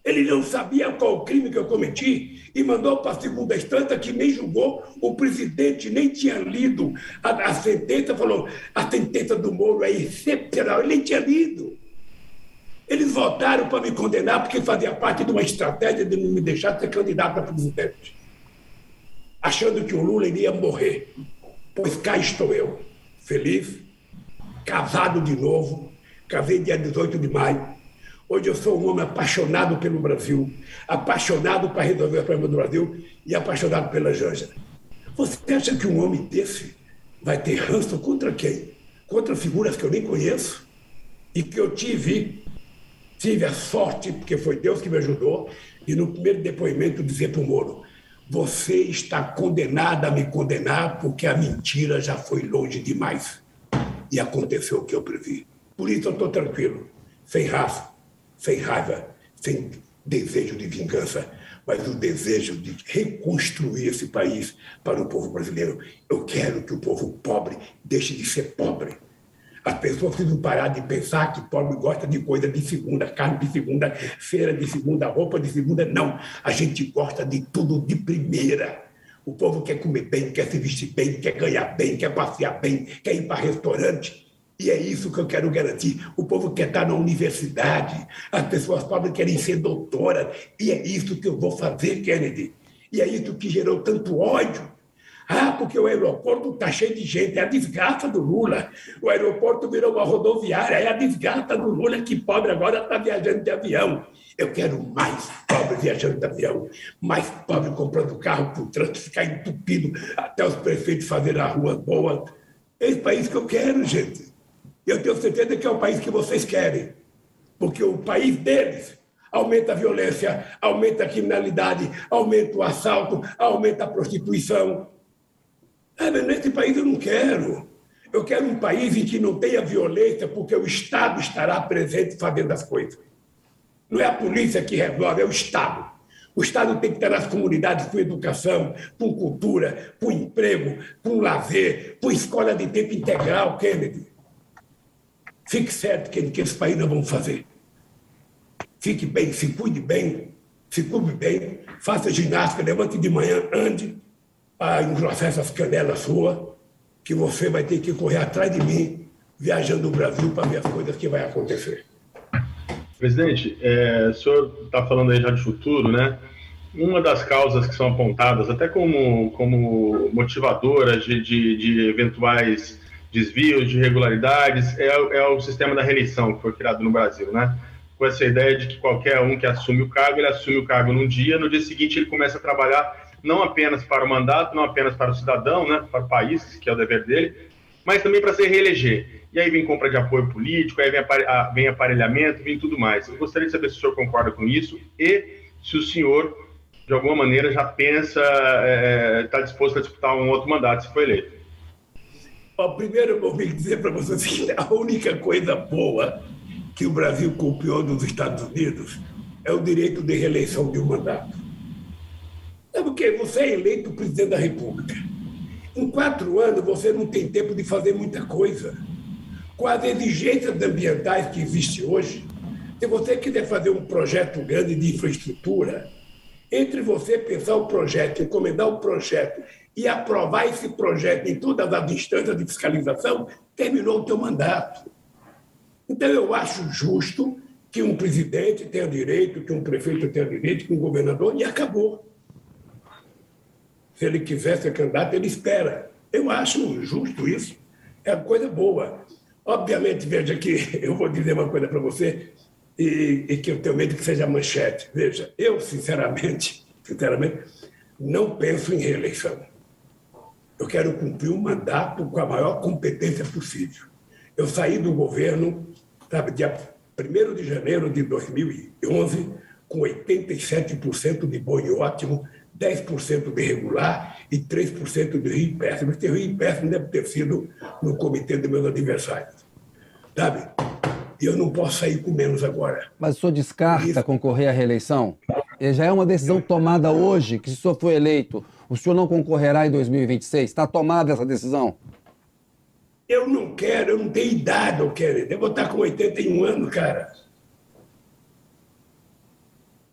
ele não sabia qual crime que eu cometi e mandou para a segunda instância que nem julgou. O presidente nem tinha lido a, a sentença, falou: a sentença do Moro é excepcional. Ele nem tinha lido. Eles votaram para me condenar porque fazia parte de uma estratégia de não me deixar ser candidato a presidente, achando que o Lula iria morrer. Pois cá estou eu, feliz, casado de novo, casei dia 18 de maio Hoje eu sou um homem apaixonado pelo Brasil, apaixonado para resolver o problema do Brasil e apaixonado pela Janja. Você acha que um homem desse vai ter ranço contra quem? Contra figuras que eu nem conheço e que eu tive, tive a sorte, porque foi Deus que me ajudou, e no primeiro depoimento dizer para o Moro: você está condenado a me condenar porque a mentira já foi longe demais. E aconteceu o que eu previ. Por isso eu estou tranquilo, sem raça, sem raiva, sem desejo de vingança, mas o desejo de reconstruir esse país para o povo brasileiro. Eu quero que o povo pobre deixe de ser pobre. As pessoas precisam parar de pensar que pobre gosta de coisa de segunda, carne de segunda, feira de segunda, roupa de segunda. Não, a gente gosta de tudo de primeira. O povo quer comer bem, quer se vestir bem, quer ganhar bem, quer passear bem, quer ir para restaurante. E é isso que eu quero garantir. O povo quer estar na universidade, as pessoas pobres querem ser doutoras, e é isso que eu vou fazer, Kennedy. E é isso que gerou tanto ódio. Ah, porque o aeroporto está cheio de gente, é a desgraça do Lula. O aeroporto virou uma rodoviária, é a desgraça do Lula, que pobre agora está viajando de avião. Eu quero mais pobre viajando de avião, mais pobre comprando carro para o trânsito ficar entupido até os prefeitos fazerem a rua boa. É esse país que eu quero, gente. Eu tenho certeza que é o país que vocês querem, porque o país deles aumenta a violência, aumenta a criminalidade, aumenta o assalto, aumenta a prostituição. É, nesse país eu não quero. Eu quero um país em que não tenha violência, porque o Estado estará presente fazendo as coisas. Não é a polícia que resolve, é o Estado. O Estado tem que ter as comunidades com educação, com cultura, com emprego, com lazer, com escola de tempo integral, Kennedy. Fique certo que, que esse país nós vamos fazer. Fique bem, se cuide bem, se cuide bem, faça ginástica, levante de manhã, ande para engrossar essas canelas suas, que você vai ter que correr atrás de mim, viajando o Brasil para ver as coisas que vai acontecer. Presidente, é, o senhor está falando aí já de futuro, né? Uma das causas que são apontadas, até como, como motivadoras de, de, de eventuais desvios de irregularidades, é, é, o sistema da reeleição que foi criado no Brasil, né? Com essa ideia de que qualquer um que assume o cargo, ele assume o cargo num dia, no dia seguinte ele começa a trabalhar não apenas para o mandato, não apenas para o cidadão, né, para o país, que é o dever dele, mas também para se reeleger. E aí vem compra de apoio político, aí vem, vem aparelhamento, vem tudo mais. Eu gostaria de saber se o senhor concorda com isso e se o senhor, de alguma maneira, já pensa, está é, tá disposto a disputar um outro mandato se for eleito. Ó, primeiro, eu vou dizer para vocês que a única coisa boa que o Brasil copiou dos Estados Unidos é o direito de reeleição de um mandato. É porque você é eleito presidente da República. Em quatro anos, você não tem tempo de fazer muita coisa. Com as exigências ambientais que existem hoje, Se você quiser fazer um projeto grande de infraestrutura, entre você pensar o projeto, encomendar o projeto e aprovar esse projeto em todas as instâncias de fiscalização, terminou o teu mandato. Então, eu acho justo que um presidente tenha direito, que um prefeito tenha direito, que um governador, e acabou. Se ele quiser ser candidato, ele espera. Eu acho justo isso. É uma coisa boa. Obviamente, veja que eu vou dizer uma coisa para você, e, e, que eu tenho medo que seja manchete. Veja, eu, sinceramente, sinceramente, não penso em reeleição. Eu quero cumprir um mandato com a maior competência possível. Eu saí do governo, sabe, dia 1 de janeiro de 2011, com 87% de bom e ótimo, 10% de regular e 3% de rio péssimo. Esse rio péssimo deve ter sido no comitê dos meus adversários. Sabe? E eu não posso sair com menos agora. Mas o senhor descarta Isso. concorrer à reeleição? Já é uma decisão tomada hoje, que se o senhor for eleito, o senhor não concorrerá em 2026? Está tomada essa decisão? Eu não quero, eu não tenho idade, eu quero. Eu vou estar com 81 anos, cara.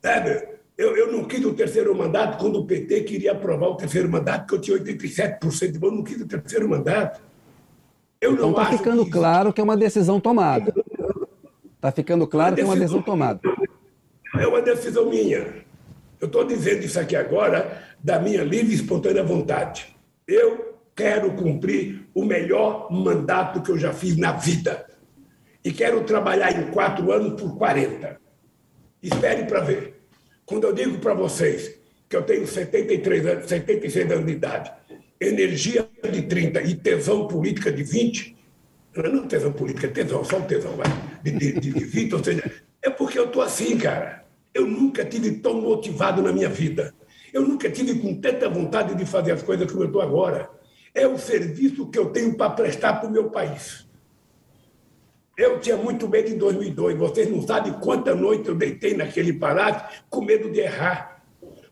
Sabe? Eu, eu não quis o terceiro mandato quando o PT queria aprovar o terceiro mandato, porque eu tinha 87% de voto, eu não quis o terceiro mandato. Eu então está ficando que claro que é uma decisão tomada. Está ficando claro que é uma decisão tomada. É uma decisão minha. Eu estou dizendo isso aqui agora da minha livre e espontânea vontade. Eu quero cumprir o melhor mandato que eu já fiz na vida. E quero trabalhar em quatro anos por 40. Espere para ver. Quando eu digo para vocês que eu tenho 73 anos, 76 anos de idade, energia de 30 e tesão política de 20, não tesão política, é tesão, só tesão, vai, de, de, de 20, ou seja, é porque eu estou assim, cara. Eu nunca tive tão motivado na minha vida. Eu nunca tive com tanta vontade de fazer as coisas como eu estou agora. É o serviço que eu tenho para prestar para o meu país. Eu tinha muito medo em 2002. Vocês não sabem quanta noite eu deitei naquele palácio com medo de errar.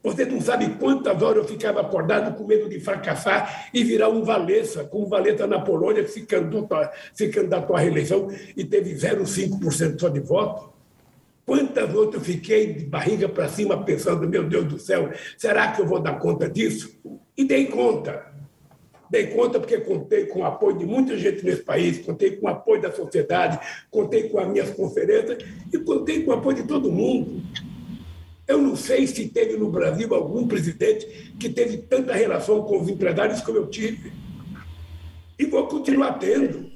Vocês não sabem quantas horas eu ficava acordado com medo de fracassar e virar um Valessa, como Valessa na Polônia, que se candidatou, se candidatou à reeleição e teve 0,5% só de voto. Quantas vezes eu fiquei de barriga para cima pensando, meu Deus do céu, será que eu vou dar conta disso? E dei conta. Dei conta porque contei com o apoio de muita gente nesse país, contei com o apoio da sociedade, contei com as minhas conferências e contei com o apoio de todo mundo. Eu não sei se teve no Brasil algum presidente que teve tanta relação com os empresários como eu tive. E vou continuar tendo.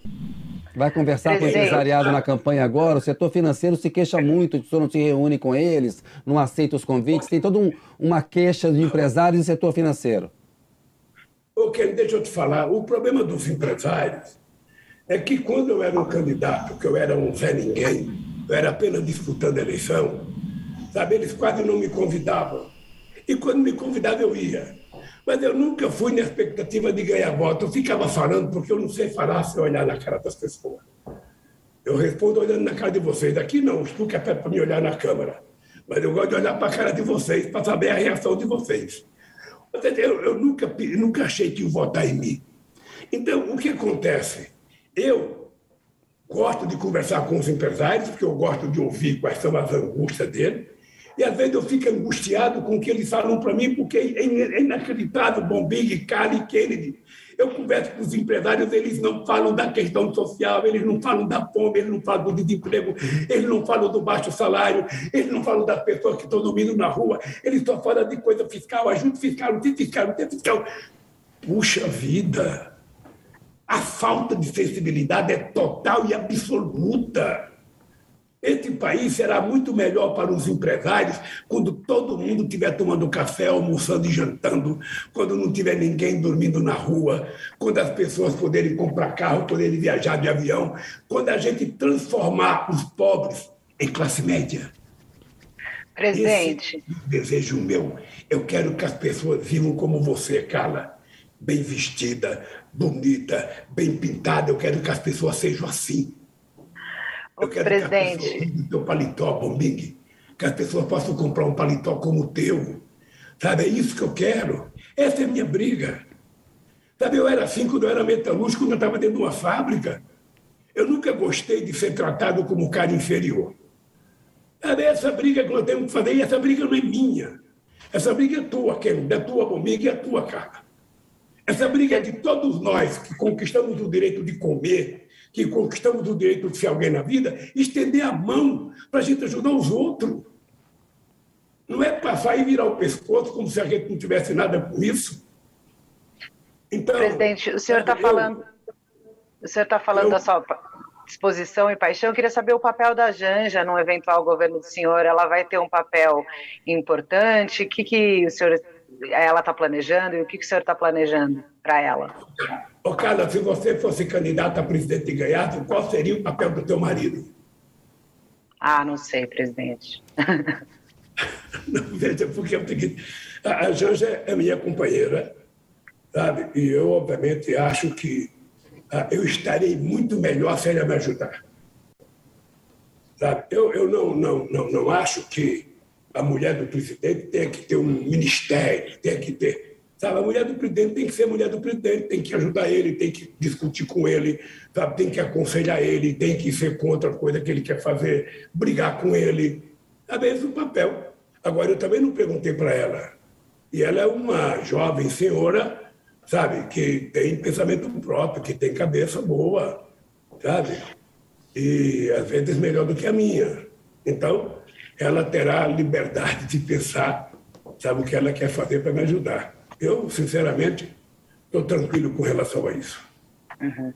Vai conversar com o empresariado na campanha agora? O setor financeiro se queixa muito, o senhor não se reúne com eles, não aceita os convites, tem toda um, uma queixa de empresários e setor financeiro. Ken, deixa eu te falar, o problema dos empresários é que quando eu era um candidato, que eu era um Zé Ninguém, eu era apenas disputando a eleição, sabe, eles quase não me convidavam. E quando me convidavam, eu ia. Mas eu nunca fui na expectativa de ganhar voto. Eu ficava falando porque eu não sei falar sem olhar na cara das pessoas. Eu respondo olhando na cara de vocês. Aqui não, o que é para me olhar na câmera. Mas eu gosto de olhar para a cara de vocês para saber a reação de vocês. Eu, eu nunca, nunca achei que iam votar em mim. Então, o que acontece? Eu gosto de conversar com os empresários, porque eu gosto de ouvir quais são as angústias deles. E às vezes eu fico angustiado com o que eles falam para mim, porque é inacreditável, Bombig, Cali, Kennedy. Eu converso com os empresários, eles não falam da questão social, eles não falam da fome, eles não falam do desemprego, eles não falam do baixo salário, eles não falam das pessoas que estão dormindo na rua, eles só falam de coisa fiscal, ajuda fiscal, não tem fiscal, não tem fiscal. Puxa vida! A falta de sensibilidade é total e absoluta. Esse país será muito melhor para os empresários quando todo mundo estiver tomando café, almoçando e jantando, quando não tiver ninguém dormindo na rua, quando as pessoas poderem comprar carro, poderem viajar de avião, quando a gente transformar os pobres em classe média. Presidente. Esse é desejo meu. Eu quero que as pessoas vivam como você, Carla. Bem vestida, bonita, bem pintada. Eu quero que as pessoas sejam assim eu quero presidente. que o teu paletó, Bombing, que as pessoas possam comprar um paletó como o teu. Sabe, é isso que eu quero. Essa é a minha briga. Sabe, eu era assim quando eu era metalúrgico, quando eu estava dentro de uma fábrica. Eu nunca gostei de ser tratado como cara inferior. É essa briga que nós temos que fazer, e essa briga não é minha. Essa briga é tua, Ken, da tua Bomiga e a tua, cara. Essa briga é de todos nós que conquistamos o direito de comer, que conquistamos o direito de ser alguém na vida, estender a mão para a gente ajudar os outros. Não é passar e virar o pescoço como se a gente não tivesse nada com isso. Então, Presidente, o senhor está falando, o senhor está falando eu, da sua disposição e paixão. Eu queria saber o papel da Janja no eventual governo do senhor. Ela vai ter um papel importante? O que, que o senhor ela está planejando e o que, que o senhor está planejando para ela? Ô, Carla, se você fosse candidata a presidente e ganhasse, qual seria o papel do teu marido? Ah, não sei, presidente. não, veja, porque é o seguinte, a Janja é minha companheira, sabe? E eu, obviamente, acho que ah, eu estarei muito melhor se ela me ajudar. Sabe? Eu, eu não, não, não, não acho que a mulher do presidente tenha que ter um ministério, tenha que ter. Sabe, a mulher do presidente tem que ser mulher do presidente, tem que ajudar ele, tem que discutir com ele, sabe, tem que aconselhar ele, tem que ser contra a coisa que ele quer fazer, brigar com ele. Sabe, esse é o papel. Agora, eu também não perguntei para ela. E ela é uma jovem senhora sabe? Que tem pensamento próprio, que tem cabeça boa, sabe? E às vezes melhor do que a minha. Então, ela terá liberdade de pensar, sabe, o que ela quer fazer para me ajudar. Eu, sinceramente, estou tranquilo com relação a isso. Uhum.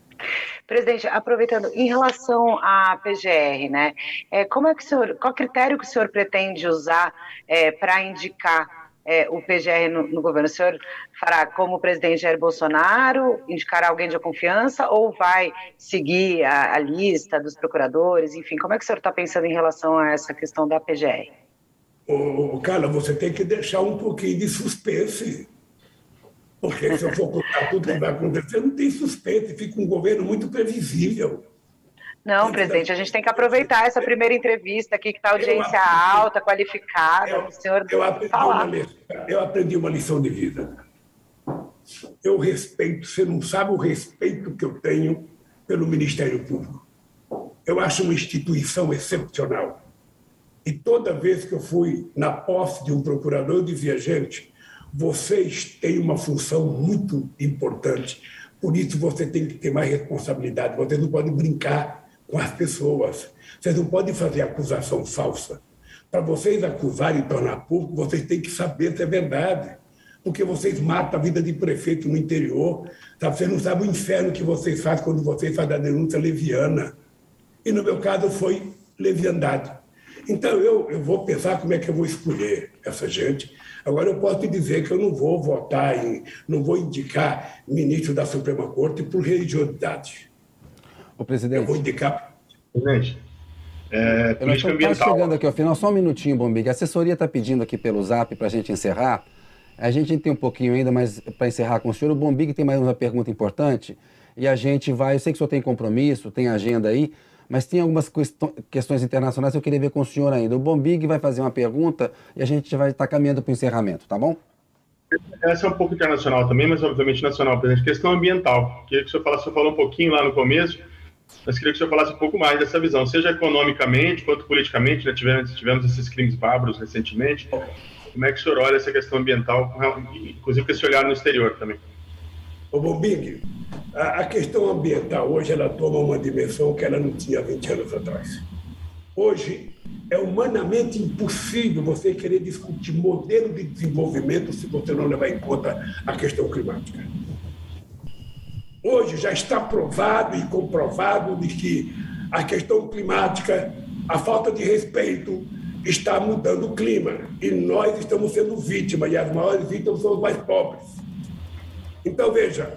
Presidente, aproveitando, em relação à PGR, né? É, como é que o senhor, qual critério que o senhor pretende usar é, para indicar é, o PGR no, no, governo? O senhor fará como o presidente Jair Bolsonaro, indicará alguém de confiança ou vai seguir a, a lista dos procuradores? Enfim, como é que o senhor está pensando em relação a essa questão da PGR? Ô, Carla, você tem que deixar um pouquinho de suspense. Porque se eu for contar tudo que vai acontecer, não tem suspense, fica um governo muito previsível. Não, presidente, a gente tem que aproveitar essa primeira entrevista aqui, que está audiência aprendi, alta, qualificada. Eu, o senhor eu aprendi, falar. Uma, eu aprendi uma lição de vida. Eu respeito, você não sabe o respeito que eu tenho pelo Ministério Público. Eu acho uma instituição excepcional. E toda vez que eu fui na posse de um procurador, eu dizia, gente, vocês têm uma função muito importante, por isso você tem que ter mais responsabilidade, vocês não podem brincar com as pessoas. Vocês não podem fazer acusação falsa. Para vocês acusarem e tornar público, vocês têm que saber se é verdade. Porque vocês matam a vida de prefeito no interior. Sabe? Vocês não sabem o inferno que vocês fazem quando vocês fazem a denúncia leviana. E no meu caso foi leviandade. Então eu, eu vou pensar como é que eu vou escolher essa gente. Agora eu posso te dizer que eu não vou votar em, não vou indicar ministro da Suprema Corte por religiosidade. O presidente. Eu vou indicar. Presidente. É, política ambiental. chegando aqui ao final, só um minutinho, Bombig. A assessoria está pedindo aqui pelo zap para a gente encerrar. A gente tem um pouquinho ainda, mas para encerrar com o senhor, o Bombig tem mais uma pergunta importante. E a gente vai. Eu sei que o senhor tem compromisso, tem agenda aí, mas tem algumas questões internacionais que eu queria ver com o senhor ainda. O Bombig vai fazer uma pergunta e a gente vai estar caminhando para o encerramento, tá bom? Essa é um pouco internacional também, mas obviamente nacional, presidente. Questão ambiental. Queria que o senhor falasse, o senhor falou um pouquinho lá no começo mas queria que o senhor falasse um pouco mais dessa visão, seja economicamente quanto politicamente, né? tivemos, tivemos esses crimes bárbaros recentemente. Como é que o senhor olha essa questão ambiental, inclusive com esse olhar no exterior também? Ô, Bombing, a, a questão ambiental hoje ela toma uma dimensão que ela não tinha 20 anos atrás. Hoje é humanamente impossível você querer discutir modelo de desenvolvimento se você não levar em conta a questão climática. Hoje já está provado e comprovado de que a questão climática, a falta de respeito, está mudando o clima. E nós estamos sendo vítimas, e as maiores vítimas são os mais pobres. Então, veja,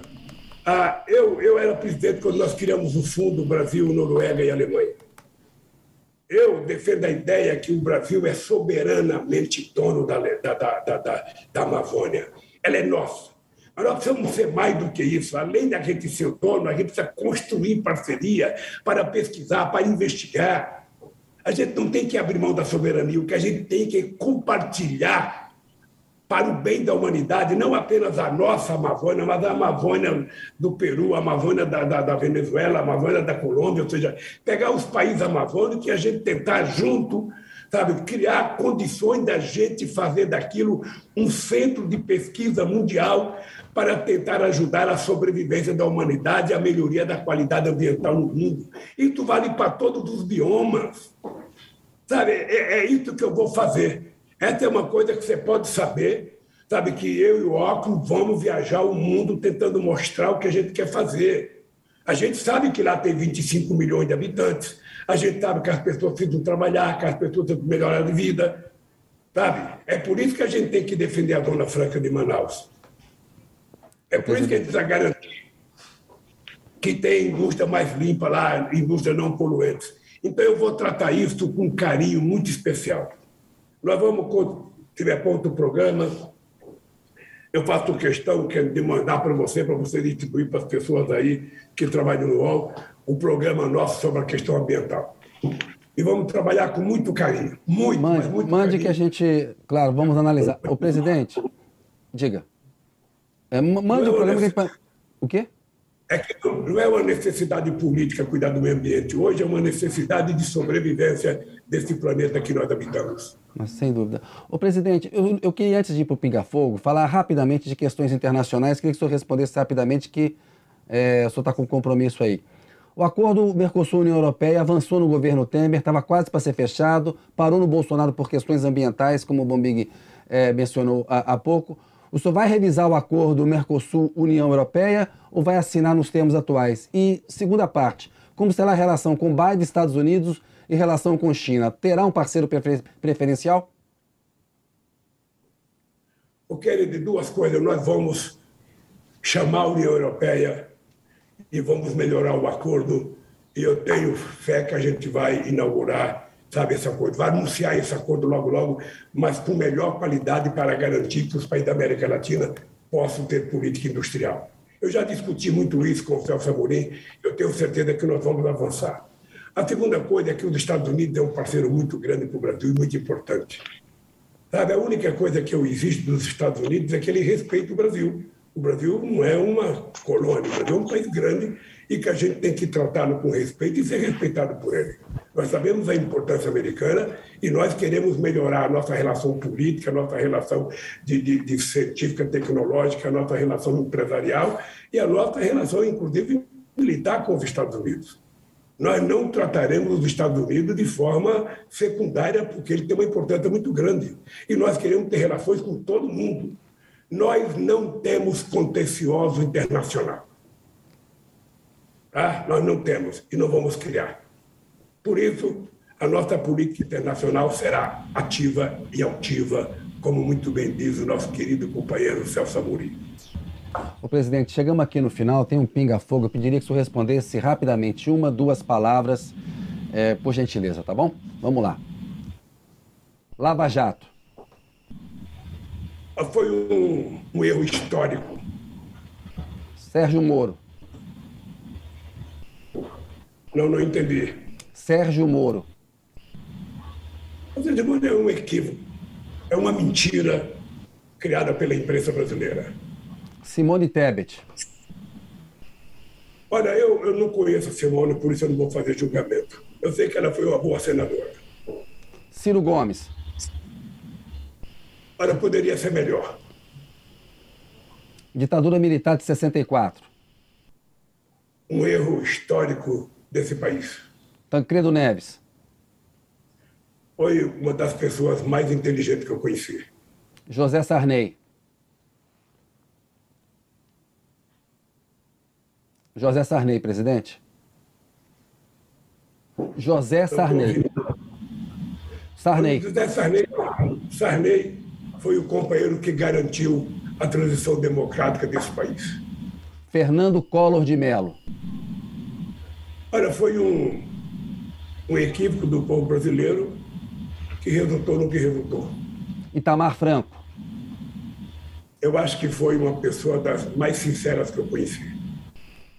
eu, eu era presidente quando nós criamos o Fundo Brasil, Noruega e Alemanha. Eu defendo a ideia que o Brasil é soberanamente dono da, da, da, da, da Amazônia. Ela é nossa. Mas nós precisamos ser mais do que isso. Além da gente ser dono, a gente precisa construir parceria para pesquisar, para investigar. A gente não tem que abrir mão da soberania, o que a gente tem que compartilhar para o bem da humanidade, não apenas a nossa Amazônia, mas a Amazônia do Peru, a Amazônia da, da, da Venezuela, a Amazônia da Colômbia, ou seja, pegar os países amazônicos e a gente tentar junto sabe? Criar condições da gente fazer daquilo um centro de pesquisa mundial para tentar ajudar a sobrevivência da humanidade e a melhoria da qualidade ambiental no mundo. Isso vale para todos os biomas. Sabe, é, é isso que eu vou fazer. Essa é uma coisa que você pode saber, sabe, que eu e o Óculos vamos viajar o mundo tentando mostrar o que a gente quer fazer. A gente sabe que lá tem 25 milhões de habitantes, a gente sabe que as pessoas precisam trabalhar, que as pessoas precisam melhorar de vida, sabe? É por isso que a gente tem que defender a Dona Franca de Manaus. É por isso que a gente precisa garantir que tem indústria mais limpa lá, indústria não poluente. Então, eu vou tratar isso com um carinho muito especial. Nós vamos, quando tiver ponto o programa, eu faço questão de mandar para você, para você distribuir para as pessoas aí que trabalham no UOL, o programa nosso sobre a questão ambiental. E vamos trabalhar com muito carinho. Muito, mande, muito mande carinho. que a gente, claro, vamos analisar. O presidente, diga. É, mande o programa que a gente... O quê? É que não é uma necessidade política cuidar do meio ambiente. Hoje é uma necessidade de sobrevivência desse planeta que nós habitamos. Mas sem dúvida. O presidente, eu, eu queria, antes de ir para o Pinga Fogo, falar rapidamente de questões internacionais. Queria que o senhor respondesse rapidamente que é, o senhor está com compromisso aí. O acordo Mercosul-União Europeia avançou no governo Temer, estava quase para ser fechado, parou no Bolsonaro por questões ambientais, como o Bombig é, mencionou há, há pouco. O senhor vai revisar o acordo Mercosul-União Europeia ou vai assinar nos termos atuais? E, segunda parte, como será a relação com Biden, Estados Unidos e relação com China? Terá um parceiro prefer preferencial? Eu quero de duas coisas. Nós vamos chamar a União Europeia e vamos melhorar o acordo. E eu tenho fé que a gente vai inaugurar, sabe, esse acordo. Vai anunciar esse acordo logo, logo, mas com melhor qualidade para garantir que os países da América Latina possam ter política industrial. Eu já discuti muito isso com o Celso Amorim, eu tenho certeza que nós vamos avançar. A segunda coisa é que os Estados Unidos é um parceiro muito grande para o Brasil e muito importante. Sabe, a única coisa que eu exijo dos Estados Unidos é que ele respeite o Brasil. O Brasil não é uma colônia, o Brasil é um país grande e que a gente tem que tratá-lo com respeito e ser respeitado por ele. Nós sabemos a importância americana e nós queremos melhorar a nossa relação política, a nossa relação de, de, de científica, tecnológica, a nossa relação empresarial e a nossa relação, inclusive, militar com os Estados Unidos. Nós não trataremos os Estados Unidos de forma secundária, porque ele tem uma importância muito grande. E nós queremos ter relações com todo mundo. Nós não temos contencioso internacional. Tá? Nós não temos e não vamos criar. Por isso, a nossa política internacional será ativa e altiva, como muito bem diz o nosso querido companheiro Celso Amorim. O presidente, chegamos aqui no final, tem um pinga-fogo. Eu pediria que o senhor respondesse rapidamente, uma, duas palavras, é, por gentileza, tá bom? Vamos lá. Lava Jato. Foi um, um erro histórico. Sérgio Moro. Não, não entendi. Sérgio Moro. O Sérgio Moro é um equívoco. É uma mentira criada pela imprensa brasileira. Simone Tebet. Olha, eu, eu não conheço a Simone, por isso eu não vou fazer julgamento. Eu sei que ela foi uma boa senadora. Ciro Gomes. Olha, poderia ser melhor. Ditadura militar de 64. Um erro histórico desse país. Tancredo Neves. Foi uma das pessoas mais inteligentes que eu conheci. José Sarney. José Sarney, presidente. José Sarney. Sarney. José Sarney, Sarney foi o companheiro que garantiu a transição democrática desse país. Fernando Collor de Mello. Olha, foi um, um equívoco do povo brasileiro que resultou no que resultou. Itamar Franco. Eu acho que foi uma pessoa das mais sinceras que eu conheci.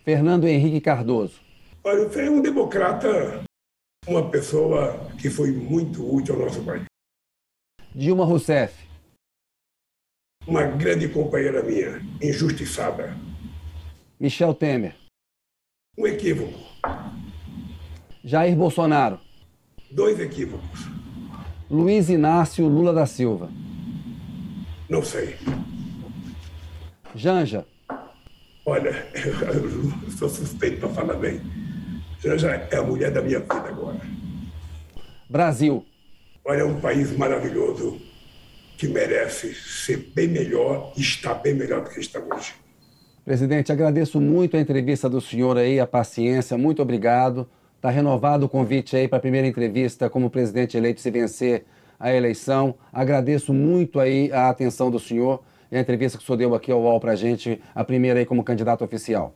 Fernando Henrique Cardoso. Olha, foi um democrata, uma pessoa que foi muito útil ao nosso país. Dilma Rousseff. Uma grande companheira minha, injustiçada. Michel Temer. Um equívoco. Jair Bolsonaro. Dois equívocos. Luiz Inácio Lula da Silva. Não sei. Janja. Olha, eu sou suspeito para falar bem. Janja é a mulher da minha vida agora. Brasil. Olha, é um país maravilhoso que merece ser bem melhor e está bem melhor do que está hoje. Presidente, agradeço muito a entrevista do senhor aí, a paciência, muito obrigado. Está renovado o convite aí para a primeira entrevista como presidente eleito se vencer a eleição. Agradeço muito aí a atenção do senhor e a entrevista que o senhor deu aqui ao UOL para a gente, a primeira aí como candidato oficial.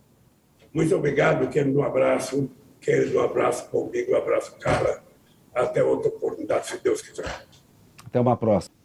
Muito obrigado, quero um abraço, quero um abraço comigo, um abraço, cara. Até outra oportunidade, se Deus quiser. Até uma próxima.